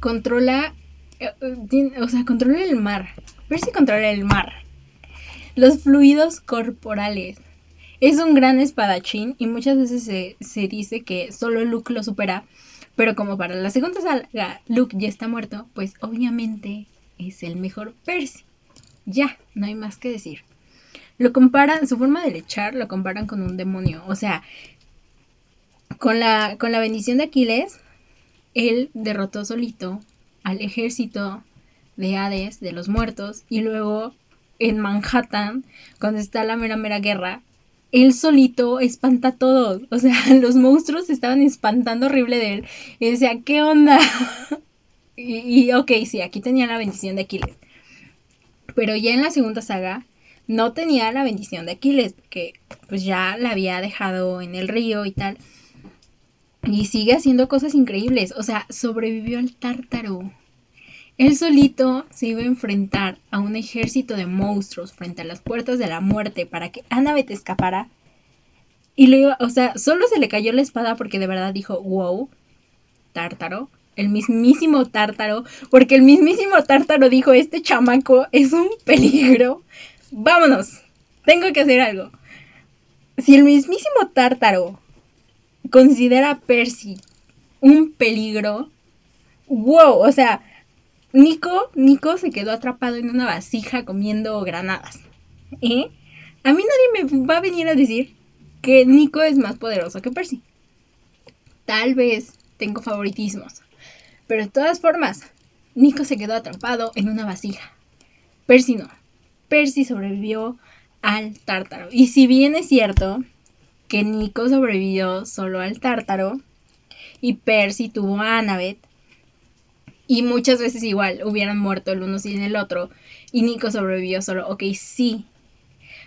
Controla, eh, eh, o sea, controla el mar. Percy controla el mar. Los fluidos corporales. Es un gran espadachín y muchas veces se, se dice que solo Luke lo supera. Pero como para la segunda saga Luke ya está muerto, pues obviamente es el mejor Percy. Ya, no hay más que decir. Lo comparan, su forma de lechar lo comparan con un demonio. O sea, con la, con la bendición de Aquiles, él derrotó solito al ejército de Hades, de los muertos, y luego en Manhattan, cuando está la mera mera guerra, él solito espanta a todos. O sea, los monstruos estaban espantando horrible de él. Y decía, ¿qué onda? Y, ok, sí, aquí tenía la bendición de Aquiles. Pero ya en la segunda saga no tenía la bendición de Aquiles, porque pues ya la había dejado en el río y tal. Y sigue haciendo cosas increíbles. O sea, sobrevivió al tártaro. Él solito se iba a enfrentar a un ejército de monstruos frente a las puertas de la muerte para que Annabeth escapara. Y le iba, o sea, solo se le cayó la espada porque de verdad dijo, wow, tártaro el mismísimo tártaro, porque el mismísimo tártaro dijo, este chamaco es un peligro, vámonos, tengo que hacer algo. Si el mismísimo tártaro considera a Percy un peligro, wow, o sea, Nico, Nico se quedó atrapado en una vasija comiendo granadas. ¿Eh? A mí nadie me va a venir a decir que Nico es más poderoso que Percy. Tal vez tengo favoritismos. Pero de todas formas, Nico se quedó atrapado en una vasija. Percy no. Percy sobrevivió al tártaro. Y si bien es cierto que Nico sobrevivió solo al tártaro y Percy tuvo a Annabeth, y muchas veces igual hubieran muerto el uno sin el otro y Nico sobrevivió solo, ok, sí.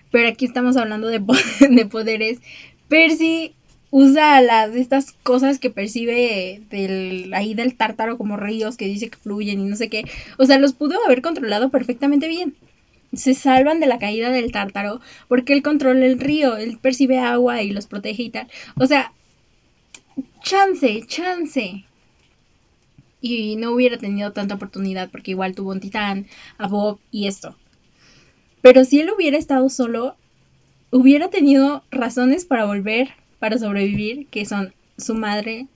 Pero aquí estamos hablando de, de poderes. Percy usa las estas cosas que percibe del ahí del tártaro como ríos que dice que fluyen y no sé qué. O sea, los pudo haber controlado perfectamente bien. Se salvan de la caída del tártaro porque él controla el río, él percibe agua y los protege y tal. O sea, chance, chance. Y no hubiera tenido tanta oportunidad porque igual tuvo un titán, a Bob y esto. Pero si él hubiera estado solo, hubiera tenido razones para volver para sobrevivir, que son su madre,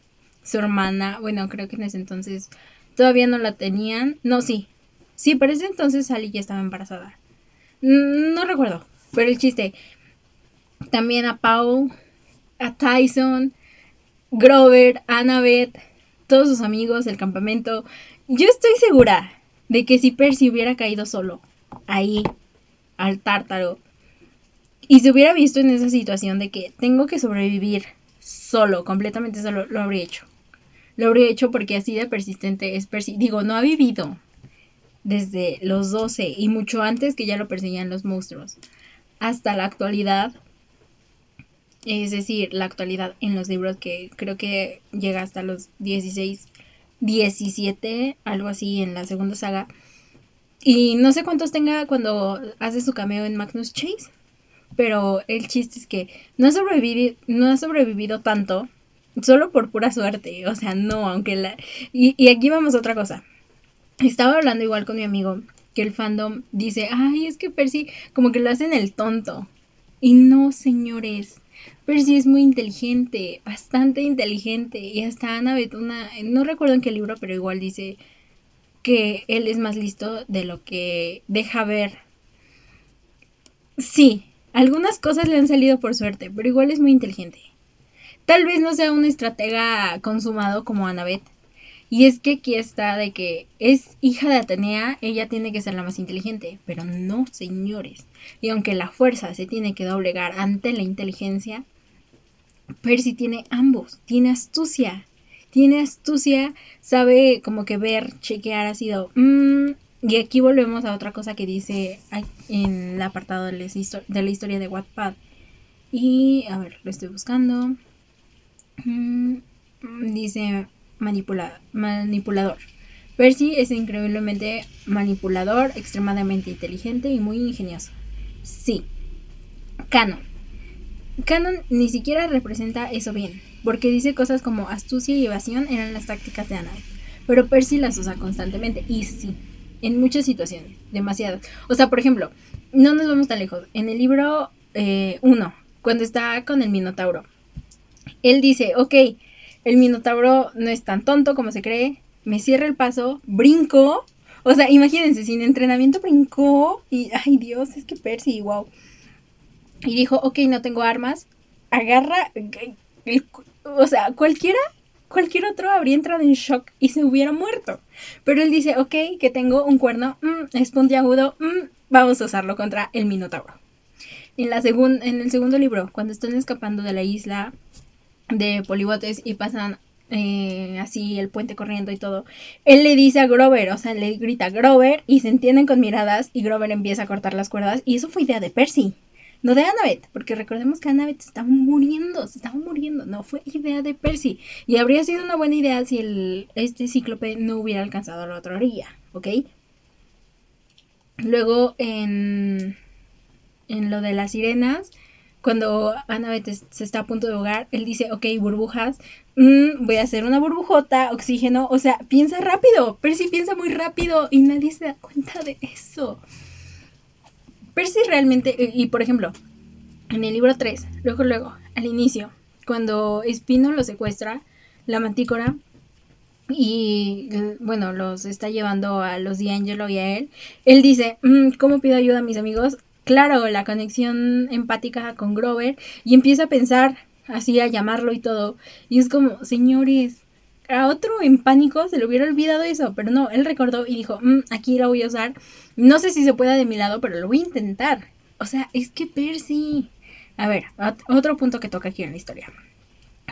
su hermana, bueno, creo que en ese entonces todavía no la tenían. No, sí. Sí, pero ese entonces Sally ya estaba embarazada. No recuerdo, pero el chiste. También a Paul, a Tyson, Grover, Annabeth, todos sus amigos, el campamento. Yo estoy segura de que si Percy hubiera caído solo, ahí, al tártaro, y se hubiera visto en esa situación de que tengo que sobrevivir solo, completamente solo, lo habría hecho. Lo habría hecho porque así de persistente es Percy. Digo, no ha vivido desde los 12 y mucho antes que ya lo perseguían los monstruos. Hasta la actualidad. Es decir, la actualidad en los libros que creo que llega hasta los 16, 17, algo así en la segunda saga. Y no sé cuántos tenga cuando hace su cameo en Magnus Chase pero el chiste es que no ha sobrevivido, no sobrevivido tanto solo por pura suerte, o sea, no, aunque la... Y, y aquí vamos a otra cosa. Estaba hablando igual con mi amigo que el fandom dice, ay, es que Percy como que lo hacen el tonto. Y no, señores, Percy es muy inteligente, bastante inteligente. Y hasta Ana Betuna, no recuerdo en qué libro, pero igual dice que él es más listo de lo que deja ver. Sí, algunas cosas le han salido por suerte, pero igual es muy inteligente. Tal vez no sea un estratega consumado como Annabeth. Y es que aquí está de que es hija de Atenea, ella tiene que ser la más inteligente, pero no, señores. Y aunque la fuerza se tiene que doblegar ante la inteligencia, Percy tiene ambos, tiene astucia, tiene astucia, sabe como que ver, chequear, ha sido, mm, y aquí volvemos a otra cosa que dice en el apartado de, la historia de Wattpad. Y a ver, lo estoy buscando. Mm, dice manipulador. Percy es increíblemente manipulador, extremadamente inteligente y muy ingenioso. Sí. Canon. Canon ni siquiera representa eso bien, porque dice cosas como astucia y evasión eran las tácticas de Annabeth. Pero Percy las usa constantemente. Y sí, en muchas situaciones, demasiadas. O sea, por ejemplo, no nos vamos tan lejos. En el libro 1, eh, cuando está con el Minotauro, él dice, ok, el Minotauro no es tan tonto como se cree, me cierra el paso, brinco. O sea, imagínense, sin entrenamiento brincó y, ay Dios, es que Percy, wow. Y dijo, ok, no tengo armas, agarra, o sea, cualquiera cualquier otro habría entrado en shock y se hubiera muerto. Pero él dice, ok, que tengo un cuerno, mm, es puntiagudo, mm, vamos a usarlo contra el Minotauro. En, la en el segundo libro, cuando están escapando de la isla de Polibotes y pasan eh, así el puente corriendo y todo, él le dice a Grover, o sea, le grita Grover y se entienden con miradas y Grover empieza a cortar las cuerdas y eso fue idea de Percy. No de Annabeth, porque recordemos que Annabeth estaba muriendo, se estaba muriendo. No, fue idea de Percy. Y habría sido una buena idea si el, este cíclope no hubiera alcanzado la otra orilla, ¿ok? Luego en, en lo de las sirenas, cuando Annabeth se está a punto de ahogar, él dice, ok, burbujas, mm, voy a hacer una burbujota, oxígeno, o sea, piensa rápido, Percy piensa muy rápido y nadie se da cuenta de eso. Percy realmente, eh, y por ejemplo, en el libro 3, luego, luego, al inicio, cuando Espino lo secuestra, la mantícora, y eh, bueno, los está llevando a los D'Angelo y a él, él dice, mm, ¿cómo pido ayuda a mis amigos? Claro, la conexión empática con Grover, y empieza a pensar así, a llamarlo y todo, y es como, señores, a otro en pánico se le hubiera olvidado eso, pero no, él recordó y dijo, mm, aquí la voy a usar. No sé si se pueda de mi lado, pero lo voy a intentar. O sea, es que Percy... A ver, otro punto que toca aquí en la historia.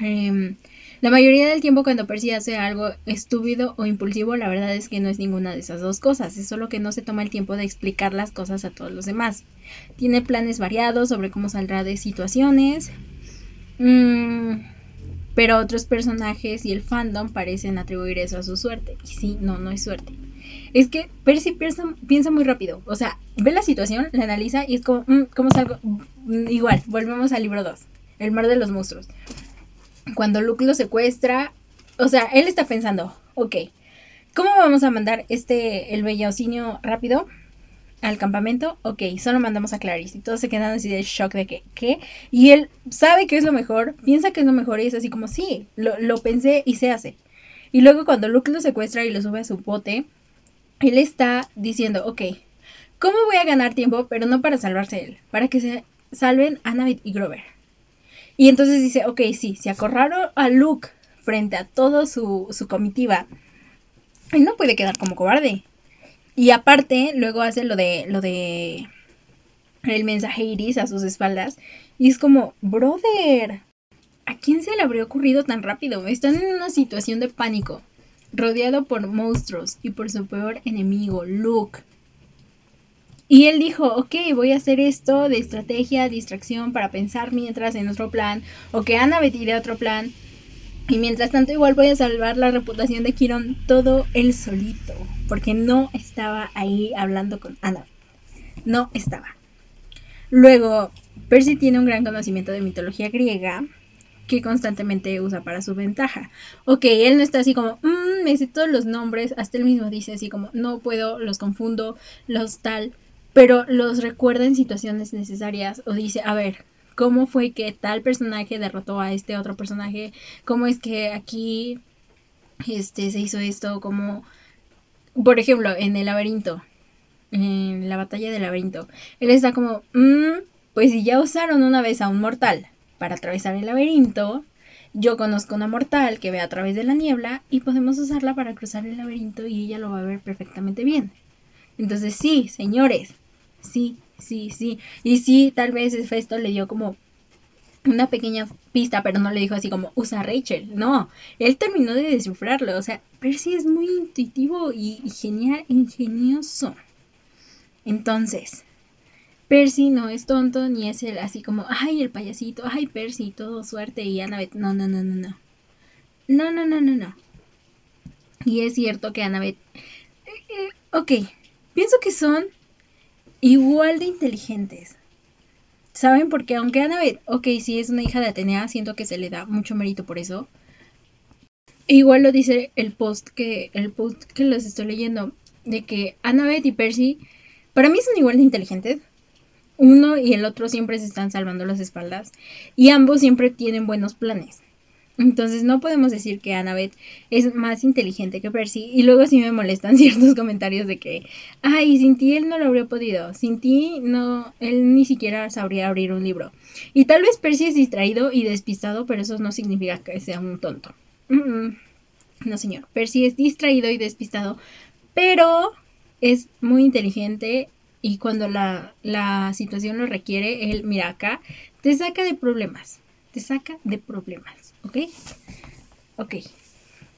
Em, la mayoría del tiempo cuando Percy hace algo estúpido o impulsivo, la verdad es que no es ninguna de esas dos cosas, es solo que no se toma el tiempo de explicar las cosas a todos los demás. Tiene planes variados sobre cómo saldrá de situaciones. Mmm pero otros personajes y el fandom parecen atribuir eso a su suerte. Y sí, no, no es suerte. Es que Percy piensa, muy rápido. O sea, ve la situación, la analiza y es como, mm, ¿cómo salgo? Mm, igual, volvemos al libro 2, El mar de los monstruos. Cuando Luke lo secuestra, o sea, él está pensando, ok, ¿cómo vamos a mandar este, el bellaucinio rápido? Al campamento, ok, solo mandamos a Clarice. Y todos se quedan así de shock de que, ¿qué? Y él sabe que es lo mejor, piensa que es lo mejor y es así como, sí, lo, lo pensé y se hace. Y luego cuando Luke lo secuestra y lo sube a su bote, él está diciendo, ok, ¿cómo voy a ganar tiempo? Pero no para salvarse él, para que se salven Annabeth y Grover. Y entonces dice, ok, sí, si acorraron a Luke frente a toda su, su comitiva, él no puede quedar como cobarde. Y aparte, luego hace lo de lo de el mensaje iris a sus espaldas. Y es como, brother, ¿a quién se le habría ocurrido tan rápido? Están en una situación de pánico, rodeado por monstruos y por su peor enemigo, Luke. Y él dijo, ok, voy a hacer esto de estrategia, distracción para pensar mientras en otro plan, o que Ana de otro plan. Y mientras tanto igual voy a salvar la reputación de Kiron todo él solito porque no estaba ahí hablando con Ana. No estaba. Luego, Percy tiene un gran conocimiento de mitología griega que constantemente usa para su ventaja. Ok, él no está así como, mmm, me sé todos los nombres, hasta él mismo dice así como, no puedo, los confundo, los tal, pero los recuerda en situaciones necesarias o dice, a ver, ¿cómo fue que tal personaje derrotó a este otro personaje? ¿Cómo es que aquí este, se hizo esto? ¿Cómo por ejemplo, en el laberinto, en la batalla del laberinto, él está como, mmm, pues si ya usaron una vez a un mortal para atravesar el laberinto, yo conozco una mortal que ve a través de la niebla y podemos usarla para cruzar el laberinto y ella lo va a ver perfectamente bien. Entonces sí, señores, sí, sí, sí. Y sí, tal vez Festo le dio como una pequeña pista, pero no le dijo así como usa Rachel. No, él terminó de descifrarlo. O sea, Percy es muy intuitivo y, genial, ingenioso. Entonces, Percy no es tonto ni es el así como, ay, el payasito, ay, Percy, todo suerte y Annabeth. No, no, no, no, no. No, no, no, no, no. Y es cierto que Annabeth. Eh, eh, ok, pienso que son igual de inteligentes. ¿Saben? Porque aunque Annabeth, ok, sí es una hija de Atenea, siento que se le da mucho mérito por eso. igual lo dice el post que, el post que les estoy leyendo, de que Annabeth y Percy, para mí son igual de inteligentes. Uno y el otro siempre se están salvando las espaldas. Y ambos siempre tienen buenos planes. Entonces no podemos decir que Annabeth es más inteligente que Percy. Y luego sí me molestan ciertos comentarios de que, ay, sin ti él no lo habría podido. Sin ti no, él ni siquiera sabría abrir un libro. Y tal vez Percy es distraído y despistado, pero eso no significa que sea un tonto. No, señor. Percy es distraído y despistado, pero es muy inteligente y cuando la, la situación lo requiere, él, mira acá, te saca de problemas. Saca de problemas. ¿Ok? Ok.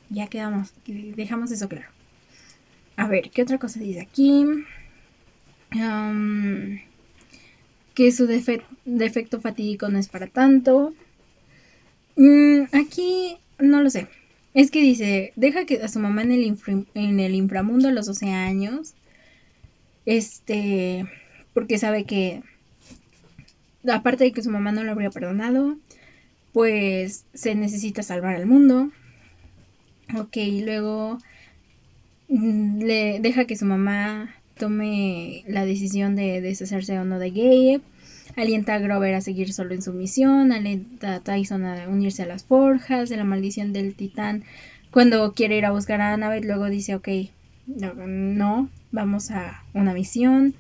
Ya quedamos. Dejamos eso claro. A ver, ¿qué otra cosa dice aquí? que su defecto fatídico no es para tanto. Mm, aquí no lo sé. Es que dice, deja que a su mamá en el, en el inframundo a los 12 años. Este, porque sabe que, aparte de que su mamá no lo habría perdonado, pues se necesita salvar al mundo. Ok, luego mm, le deja que su mamá tome la decisión de deshacerse o no de Gabe. Alienta a Grover a seguir solo en su misión. Alienta a Tyson a unirse a las forjas de la maldición del titán. Cuando quiere ir a buscar a Annabeth, luego dice, ok, no, vamos a una misión.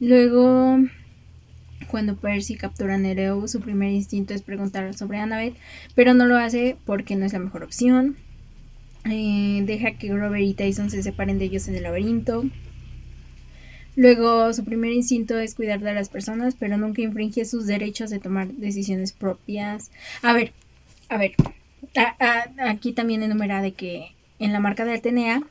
Luego cuando Percy captura a Nereu, su primer instinto es preguntar sobre Annabeth, pero no lo hace porque no es la mejor opción. Eh, deja que Grover y Tyson se separen de ellos en el laberinto. Luego, su primer instinto es cuidar de las personas, pero nunca infringe sus derechos de tomar decisiones propias. A ver, a ver. aquí también enumera de que en la marca de Atenea,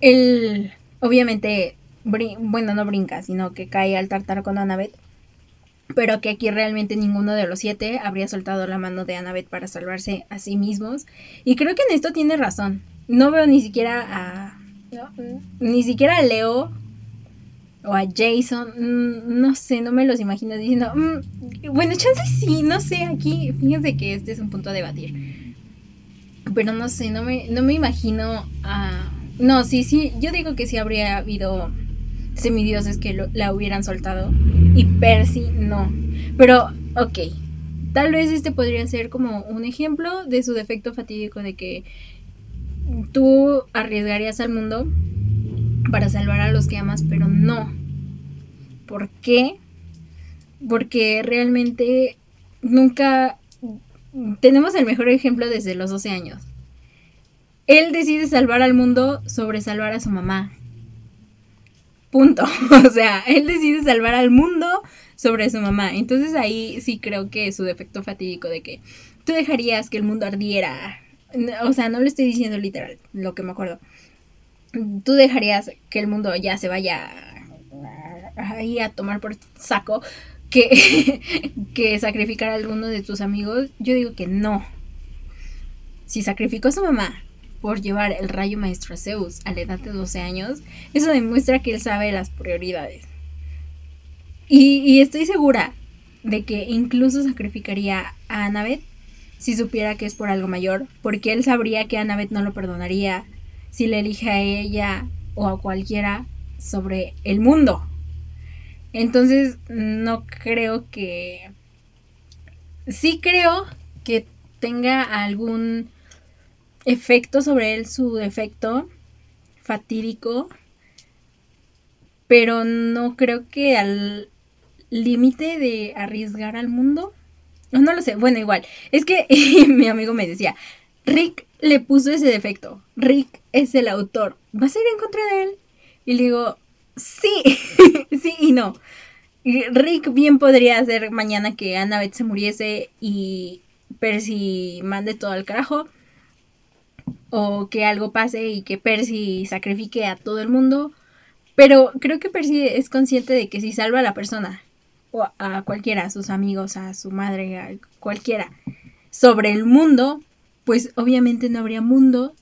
él obviamente, bueno, no brinca, sino que cae al tartar con Annabeth. Pero que aquí realmente ninguno de los siete habría soltado la mano de Annabeth para salvarse a sí mismos. Y creo que en esto tiene razón. No veo ni siquiera a. ni siquiera a Leo o a Jason, mm, no sé, no me los imagino diciendo, mm, bueno, chance sí, no sé, aquí, fíjense que este es un punto a debatir. Pero no sé, no me, no me imagino a... No, sí, sí, yo digo que sí habría habido semidioses que la hubieran soltado y Percy no. Pero, ok, tal vez este podría ser como un ejemplo de su defecto fatídico de que tú arriesgarías al mundo para salvar a los que amas, pero no. ¿Por qué? Porque realmente nunca tenemos el mejor ejemplo desde los 12 años. Él decide salvar al mundo sobre salvar a su mamá. Punto. O sea, él decide salvar al mundo sobre su mamá. Entonces ahí sí creo que su defecto fatídico de que tú dejarías que el mundo ardiera. O sea, no lo estoy diciendo literal, lo que me acuerdo tú dejarías que el mundo ya se vaya ahí a tomar por saco que, que sacrificar a alguno de tus amigos, yo digo que no. Si sacrificó a su mamá por llevar el rayo maestro a Zeus a la edad de 12 años, eso demuestra que él sabe las prioridades. Y, y estoy segura de que incluso sacrificaría a Annabeth si supiera que es por algo mayor, porque él sabría que Annabeth no lo perdonaría si le elige a ella o a cualquiera sobre el mundo. Entonces, no creo que... Sí creo que tenga algún efecto sobre él, su efecto fatídico, pero no creo que al límite de arriesgar al mundo. No, no lo sé, bueno, igual. Es que mi amigo me decía, Rick le puso ese defecto. Rick es el autor. ¿Vas a ir en contra de él? Y le digo, sí, sí y no. Rick bien podría hacer mañana que Annabeth se muriese y Percy mande todo al carajo. O que algo pase y que Percy sacrifique a todo el mundo. Pero creo que Percy es consciente de que si salva a la persona, o a cualquiera, a sus amigos, a su madre, a cualquiera, sobre el mundo, pues obviamente no habría mundo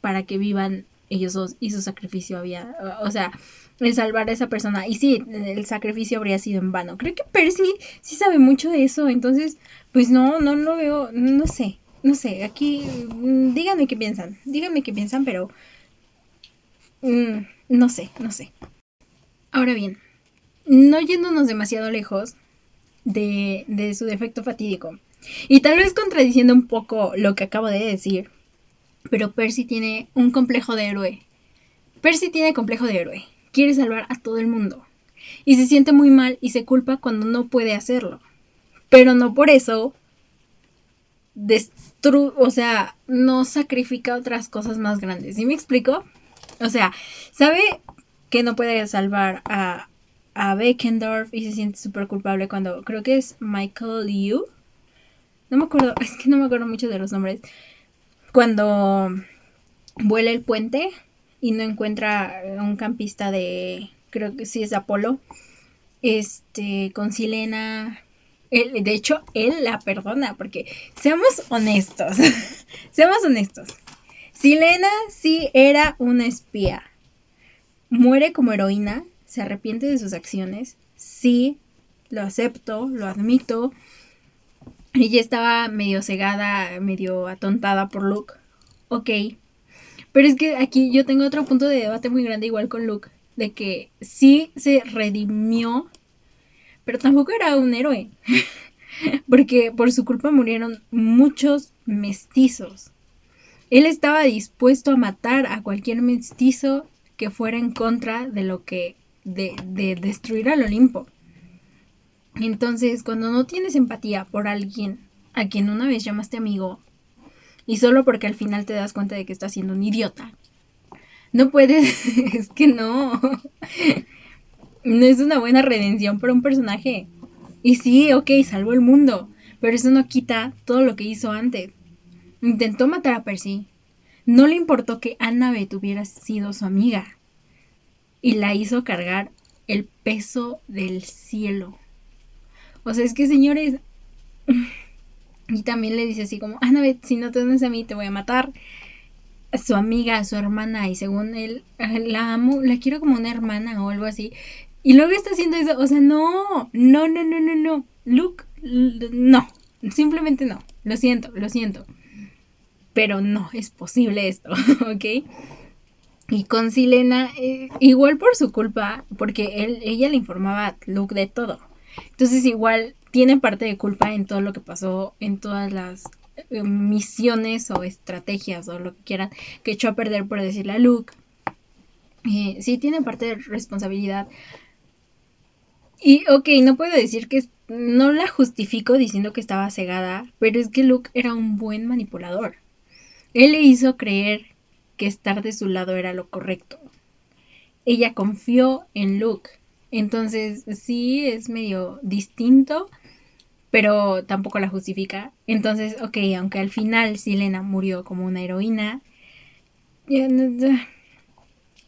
para que vivan ellos dos y su sacrificio había, o sea, el salvar a esa persona. Y sí, el sacrificio habría sido en vano. Creo que Percy sí sabe mucho de eso, entonces, pues no, no lo veo, no sé, no sé, aquí mm, díganme qué piensan, díganme qué piensan, pero mm, no sé, no sé. Ahora bien, no yéndonos demasiado lejos de, de su defecto fatídico, y tal vez contradiciendo un poco lo que acabo de decir, pero Percy tiene un complejo de héroe. Percy tiene complejo de héroe. Quiere salvar a todo el mundo. Y se siente muy mal y se culpa cuando no puede hacerlo. Pero no por eso o sea, no sacrifica otras cosas más grandes. ¿Sí me explico? O sea, sabe que no puede salvar a, a Beckendorf y se siente súper culpable cuando creo que es Michael Yu no me acuerdo, es que no me acuerdo mucho de los nombres. Cuando vuela el puente y no encuentra un campista de, creo que sí es Apolo, este, con Silena. De hecho, él la perdona, porque seamos honestos, seamos honestos. Silena sí era una espía. Muere como heroína, se arrepiente de sus acciones, sí, lo acepto, lo admito, ella estaba medio cegada, medio atontada por Luke. Ok. Pero es que aquí yo tengo otro punto de debate muy grande igual con Luke. De que sí se redimió, pero tampoco era un héroe. Porque por su culpa murieron muchos mestizos. Él estaba dispuesto a matar a cualquier mestizo que fuera en contra de lo que. de, de destruir al Olimpo. Entonces, cuando no tienes empatía por alguien a quien una vez llamaste amigo, y solo porque al final te das cuenta de que estás siendo un idiota. No puedes, es que no. No es una buena redención para un personaje. Y sí, ok, salvó el mundo, pero eso no quita todo lo que hizo antes. Intentó matar a Percy. No le importó que Annabeth hubiera sido su amiga. Y la hizo cargar el peso del cielo. O sea, es que señores... Y también le dice así como, Annabeth, si no te unes a mí, te voy a matar. Su amiga, su hermana, y según él, la amo, la quiero como una hermana o algo así. Y luego está haciendo eso, o sea, no, no, no, no, no, no. Luke, no, simplemente no. Lo siento, lo siento. Pero no es posible esto, ¿ok? Y con Silena, eh, igual por su culpa, porque él, ella le informaba a Luke de todo. Entonces igual tiene parte de culpa en todo lo que pasó, en todas las eh, misiones o estrategias o lo que quieran que echó a perder por decirle a Luke. Eh, sí tiene parte de responsabilidad. Y ok, no puedo decir que no la justifico diciendo que estaba cegada, pero es que Luke era un buen manipulador. Él le hizo creer que estar de su lado era lo correcto. Ella confió en Luke entonces, sí, es medio distinto, pero tampoco la justifica. Entonces, ok, aunque al final Silena murió como una heroína,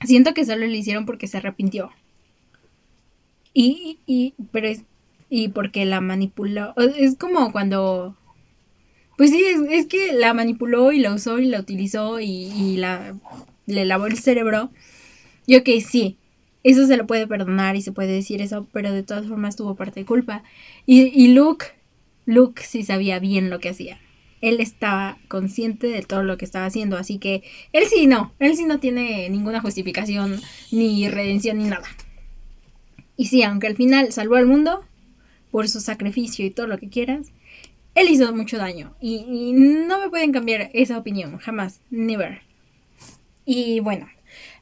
siento que solo le hicieron porque se arrepintió. Y, y, pero es, y porque la manipuló. Es como cuando pues sí, es, que la manipuló y la usó y la utilizó y, y, la le lavó el cerebro. Y ok, sí, eso se lo puede perdonar y se puede decir eso, pero de todas formas tuvo parte de culpa. Y, y Luke, Luke sí sabía bien lo que hacía. Él estaba consciente de todo lo que estaba haciendo, así que él sí no, él sí no tiene ninguna justificación, ni redención, ni nada. Y sí, aunque al final salvó al mundo por su sacrificio y todo lo que quieras, él hizo mucho daño. Y, no me pueden cambiar esa opinión, jamás, never. Y bueno,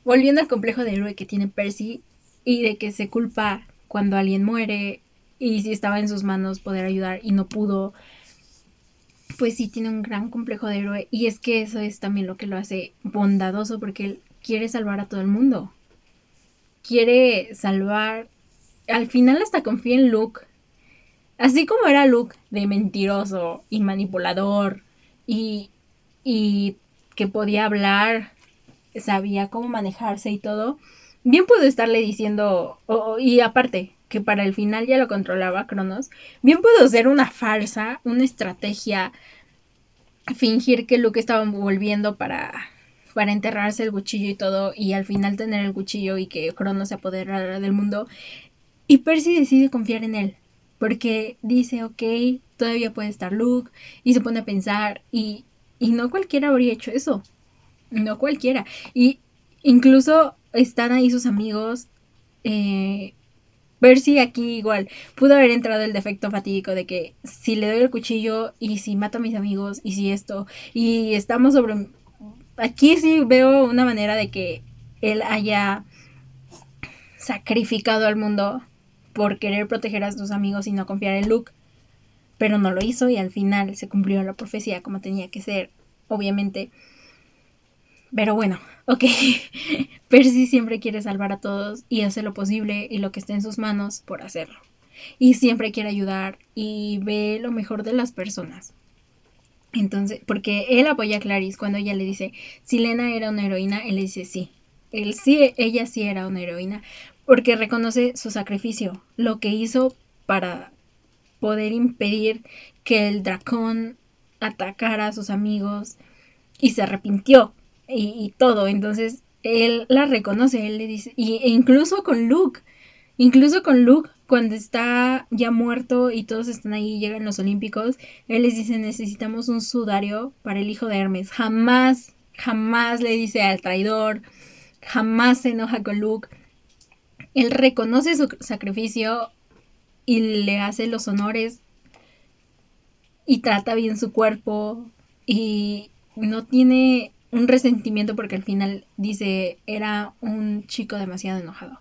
volviendo al complejo de héroe que tiene Percy y de que se culpa cuando alguien muere y si estaba en sus manos poder ayudar y no pudo, pues sí tiene un gran complejo de héroe y es que eso es también lo que lo hace bondadoso porque él quiere salvar a todo el mundo. Quiere salvar, al final hasta confía en Luke. Así como era Luke de mentiroso y manipulador y, y que podía hablar sabía cómo manejarse y todo, bien pudo estarle diciendo, y aparte, que para el final ya lo controlaba Cronos, bien pudo ser una farsa, una estrategia, fingir que Luke estaba volviendo para, para enterrarse el cuchillo y todo, y al final tener el cuchillo y que Cronos se apoderara del mundo. Y Percy decide confiar en él, porque dice, ok, todavía puede estar Luke, y se pone a pensar, y, y no cualquiera habría hecho eso. No cualquiera. Y incluso están ahí sus amigos. Eh, Percy aquí igual pudo haber entrado el defecto fatídico de que si le doy el cuchillo y si mato a mis amigos y si esto y estamos sobre aquí sí veo una manera de que él haya sacrificado al mundo por querer proteger a sus amigos y no confiar en Luke pero no lo hizo y al final se cumplió la profecía como tenía que ser obviamente pero bueno, ok. Percy siempre quiere salvar a todos y hace lo posible y lo que esté en sus manos por hacerlo. Y siempre quiere ayudar y ve lo mejor de las personas. Entonces, porque él apoya a Clarice cuando ella le dice, si Lena era una heroína, él le dice sí. Él sí, ella sí era una heroína, porque reconoce su sacrificio, lo que hizo para poder impedir que el dragón atacara a sus amigos y se arrepintió y, todo. Entonces él la reconoce, él le dice, y, e incluso con Luke, incluso con Luke, cuando está ya muerto y todos están ahí, llegan los Olímpicos, él les dice, necesitamos un sudario para el hijo de Hermes. Jamás, jamás le dice al traidor, jamás se enoja con Luke. Él reconoce su sacrificio y le hace los honores y trata bien su cuerpo y no tiene un resentimiento porque al final dice era un chico demasiado enojado.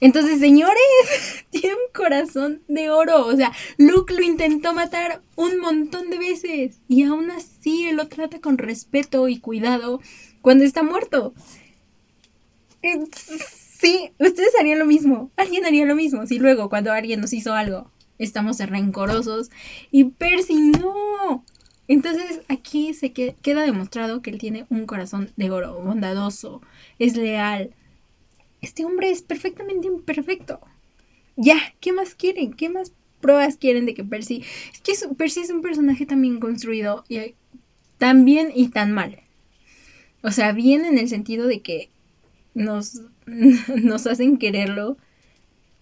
Entonces, señores, tiene un corazón de oro. O sea, Luke lo intentó matar un montón de veces y aún así él lo trata con respeto y cuidado cuando está muerto. Sí, ustedes harían lo mismo. Alguien haría lo mismo. Si luego, cuando alguien nos hizo algo, estamos rencorosos y Percy no. Entonces aquí se queda demostrado que él tiene un corazón de oro, bondadoso, es leal. Este hombre es perfectamente imperfecto. Ya, ¿qué más quieren? ¿Qué más pruebas quieren de que Percy... Es que Percy es un personaje también construido y tan bien y tan mal. O sea, bien en el sentido de que nos, nos hacen quererlo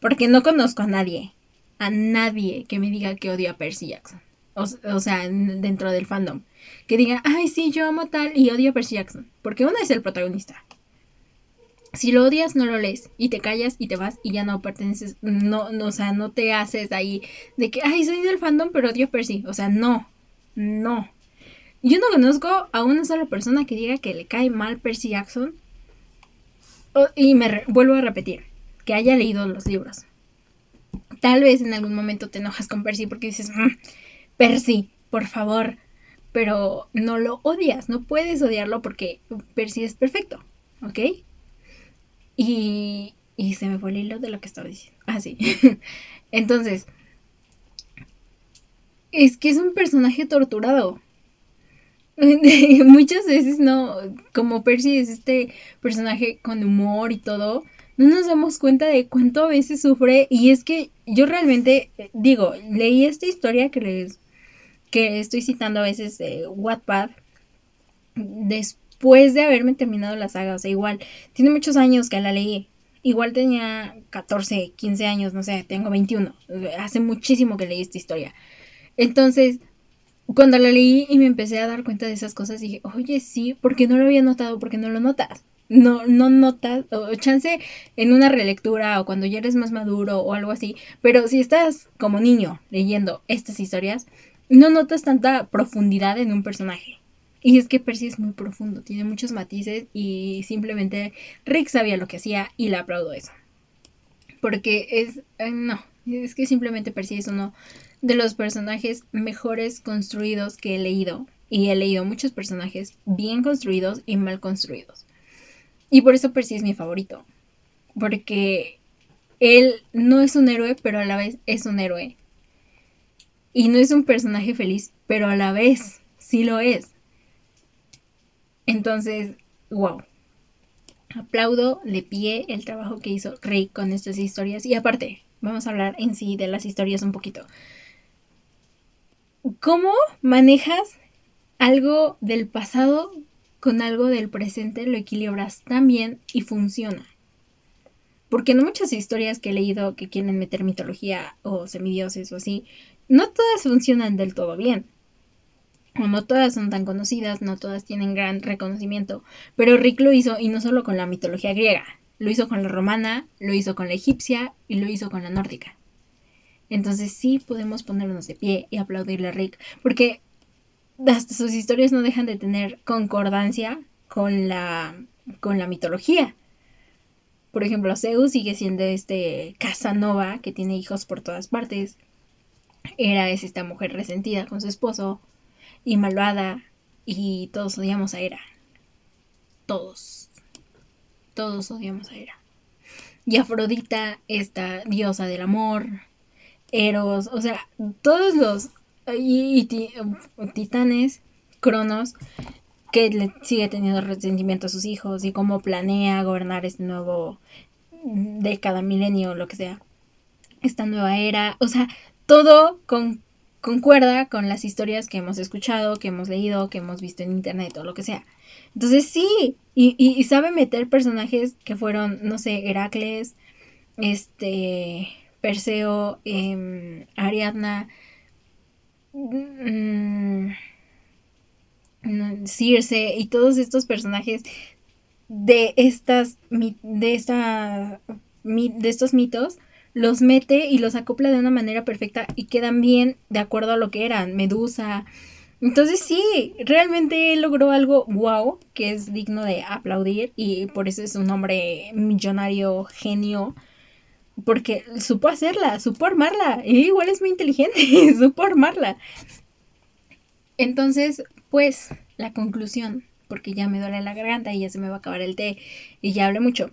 porque no conozco a nadie, a nadie que me diga que odia a Percy Jackson o, sea, dentro del fandom, que diga, ay, sí, yo amo tal y odio a Percy Jackson, porque uno es el protagonista. Si lo odias, no lo lees y te callas y te vas y ya no perteneces, no, no, o sea, no te haces ahí de que, ay, soy del fandom, pero odio a Percy. O sea, no, no. Yo no conozco a una sola persona que diga que le cae mal Percy Jackson. Y me vuelvo a repetir, que haya leído los libros. Tal vez en algún momento te enojas con Percy porque dices, mm, Percy, por favor. Pero no lo odias, no puedes odiarlo porque Percy es perfecto, ¿ok? Y, y se me fue el hilo de lo que estaba diciendo. Ah, sí. Entonces, es que es un personaje torturado. Muchas veces no, como Percy es este personaje con humor y todo, no nos damos cuenta de cuánto a veces sufre y es que yo realmente digo, leí esta historia que les que estoy citando a veces Wattpad, después de haberme terminado la saga, o sea, igual, tiene muchos años que la leí, igual tenía 14, 15 años, no sé, tengo 21, hace muchísimo que leí esta historia. Entonces, cuando la leí y me empecé a dar cuenta de esas cosas, dije, oye, sí, porque no lo había notado, porque no lo notas. No, no notas, o chance en una relectura o cuando ya eres más maduro o algo así, pero si estás como niño leyendo estas historias, no notas tanta profundidad en un personaje. Y es que Percy es muy profundo, tiene muchos matices y simplemente Rick sabía lo que hacía y le aplaudo eso. Porque es... Eh, no, es que simplemente Percy es uno de los personajes mejores construidos que he leído. Y he leído muchos personajes bien construidos y mal construidos. Y por eso Percy es mi favorito. Porque él no es un héroe, pero a la vez es un héroe. Y no es un personaje feliz, pero a la vez sí lo es. Entonces, wow. Aplaudo de pie el trabajo que hizo Rey con estas historias. Y aparte, vamos a hablar en sí de las historias un poquito. ¿Cómo manejas algo del pasado con algo del presente? Lo equilibras tan bien y funciona. Porque no muchas historias que he leído que quieren meter mitología o semidioses o así, no todas funcionan del todo bien. O no todas son tan conocidas, no todas tienen gran reconocimiento. Pero Rick lo hizo, y no solo con la mitología griega, lo hizo con la romana, lo hizo con la egipcia y lo hizo con la nórdica. Entonces sí podemos ponernos de pie y aplaudirle a Rick, porque hasta sus historias no dejan de tener concordancia con la, con la mitología. Por ejemplo, Zeus sigue siendo este Casanova que tiene hijos por todas partes. Era es esta mujer resentida con su esposo y malvada y todos odiamos a Hera. Todos. Todos odiamos a Hera. Y Afrodita, esta diosa del amor, Eros, o sea, todos los y, titanes, Cronos, que le sigue teniendo resentimiento a sus hijos y cómo planea gobernar este nuevo década, milenio, lo que sea. Esta nueva era, o sea, todo con, concuerda con las historias que hemos escuchado, que hemos leído, que hemos visto en internet o lo que sea. Entonces sí, y, sabe meter personajes que fueron, no sé, Heracles, este, Perseo, eh, Ariadna, mm, Circe y todos estos personajes de estas de esta de estos mitos los mete y los acopla de una manera perfecta y quedan bien de acuerdo a lo que eran, Medusa. Entonces sí, realmente logró algo wow, que es digno de aplaudir y por eso es un hombre millonario, genio, porque supo hacerla, supo armarla. Y igual es muy inteligente, supo armarla. Entonces, pues, la conclusión, porque ya me duele la garganta y ya se me va a acabar el té y ya hablé mucho.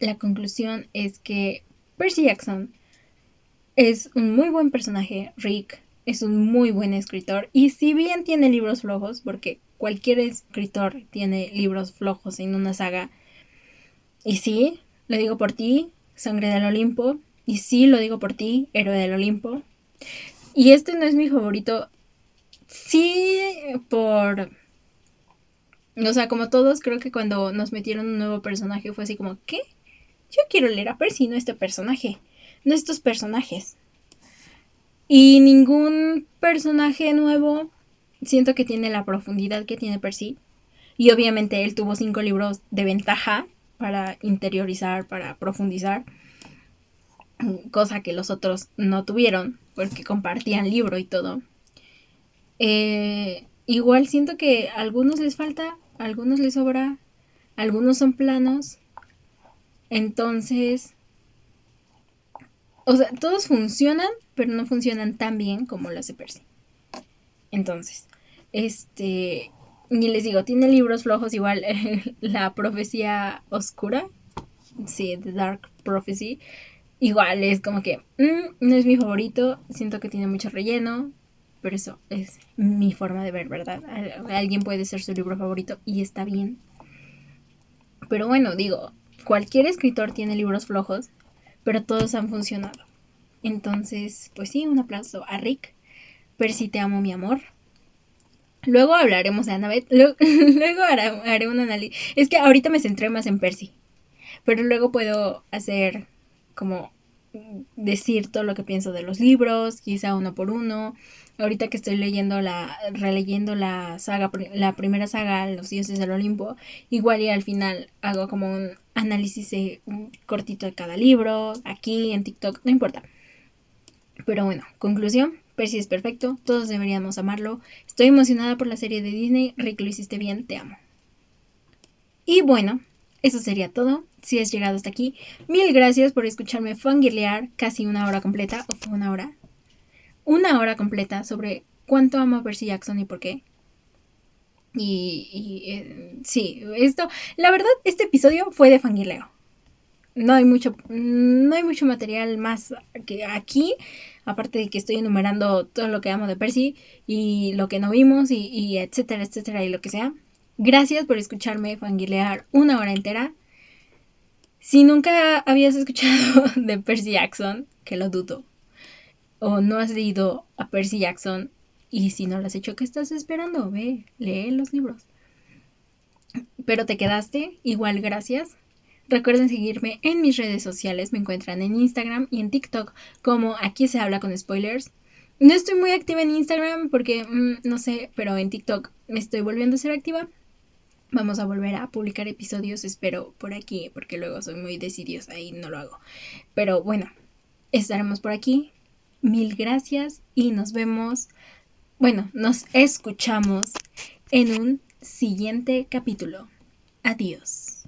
La conclusión es que Percy Jackson es un muy buen personaje, Rick es un muy buen escritor y si bien tiene libros flojos, porque cualquier escritor tiene libros flojos en una saga, y sí, lo digo por ti, Sangre del Olimpo, y sí, lo digo por ti, Héroe del Olimpo, y este no es mi favorito, sí, por... O sea, como todos, creo que cuando nos metieron un nuevo personaje fue así como, ¿qué? Yo quiero leer a Percy, no este personaje, no estos personajes. Y ningún personaje nuevo siento que tiene la profundidad que tiene Percy. Y obviamente él tuvo cinco libros de ventaja para interiorizar, para profundizar. Cosa que los otros no tuvieron, porque compartían libro y todo. Eh, igual siento que a algunos les falta, a algunos les sobra, algunos son planos. Entonces, o sea, todos funcionan, pero no funcionan tan bien como los de Percy. Entonces, este, y les digo, tiene libros flojos igual, la profecía oscura, sí, The Dark Prophecy, igual es como que mm, no es mi favorito, siento que tiene mucho relleno, pero eso es mi forma de ver, ¿verdad? Alguien puede ser su libro favorito y está bien. Pero bueno, digo, cualquier escritor tiene libros flojos, pero todos han funcionado. Entonces, pues sí, un aplauso a Rick. Percy, te amo, mi amor. Luego hablaremos de Annabeth. Luego, haré, un análisis. Es que ahorita me centré más en Percy. Pero luego puedo hacer como decir todo lo que pienso de los libros, quizá uno por uno. Ahorita que estoy leyendo la, releyendo la saga, la primera saga, Los dioses del Olimpo, igual y al final hago como un análisis cortito de cada libro, aquí en TikTok, no importa. Pero bueno, conclusión, Percy es perfecto, todos deberíamos amarlo. Estoy emocionada por la serie de Disney, Rick lo hiciste bien, te amo. Y bueno, eso sería todo. Si has llegado hasta aquí, mil gracias por escucharme fangirlear casi una hora completa, o fue una hora, una hora completa sobre cuánto amo a Percy Jackson y por qué. Y, eh, sí, esto, la verdad, este episodio fue de fangirleo. No hay mucho, no hay mucho material más que aquí, aparte de que estoy enumerando todo lo que amo de Percy y lo que no vimos y, y etcétera, etcétera y lo que sea. Gracias por escucharme fangirlear una hora entera. Si nunca habías escuchado de Percy Jackson, que lo dudo, o no has leído a Percy Jackson, y si no lo has hecho, ¿qué estás esperando? Ve, lee los libros. Pero te quedaste, igual gracias. Recuerden seguirme en mis redes sociales, me encuentran en Instagram y en TikTok como aquí se habla con spoilers. No estoy muy activa en Instagram porque mm, no sé, pero en TikTok me estoy volviendo a ser activa. Vamos a volver a publicar episodios, espero, por aquí, porque luego soy muy decidiosa y no lo hago. Pero bueno, estaremos por aquí. Mil gracias y nos vemos bueno, nos escuchamos en un siguiente capítulo. Adiós.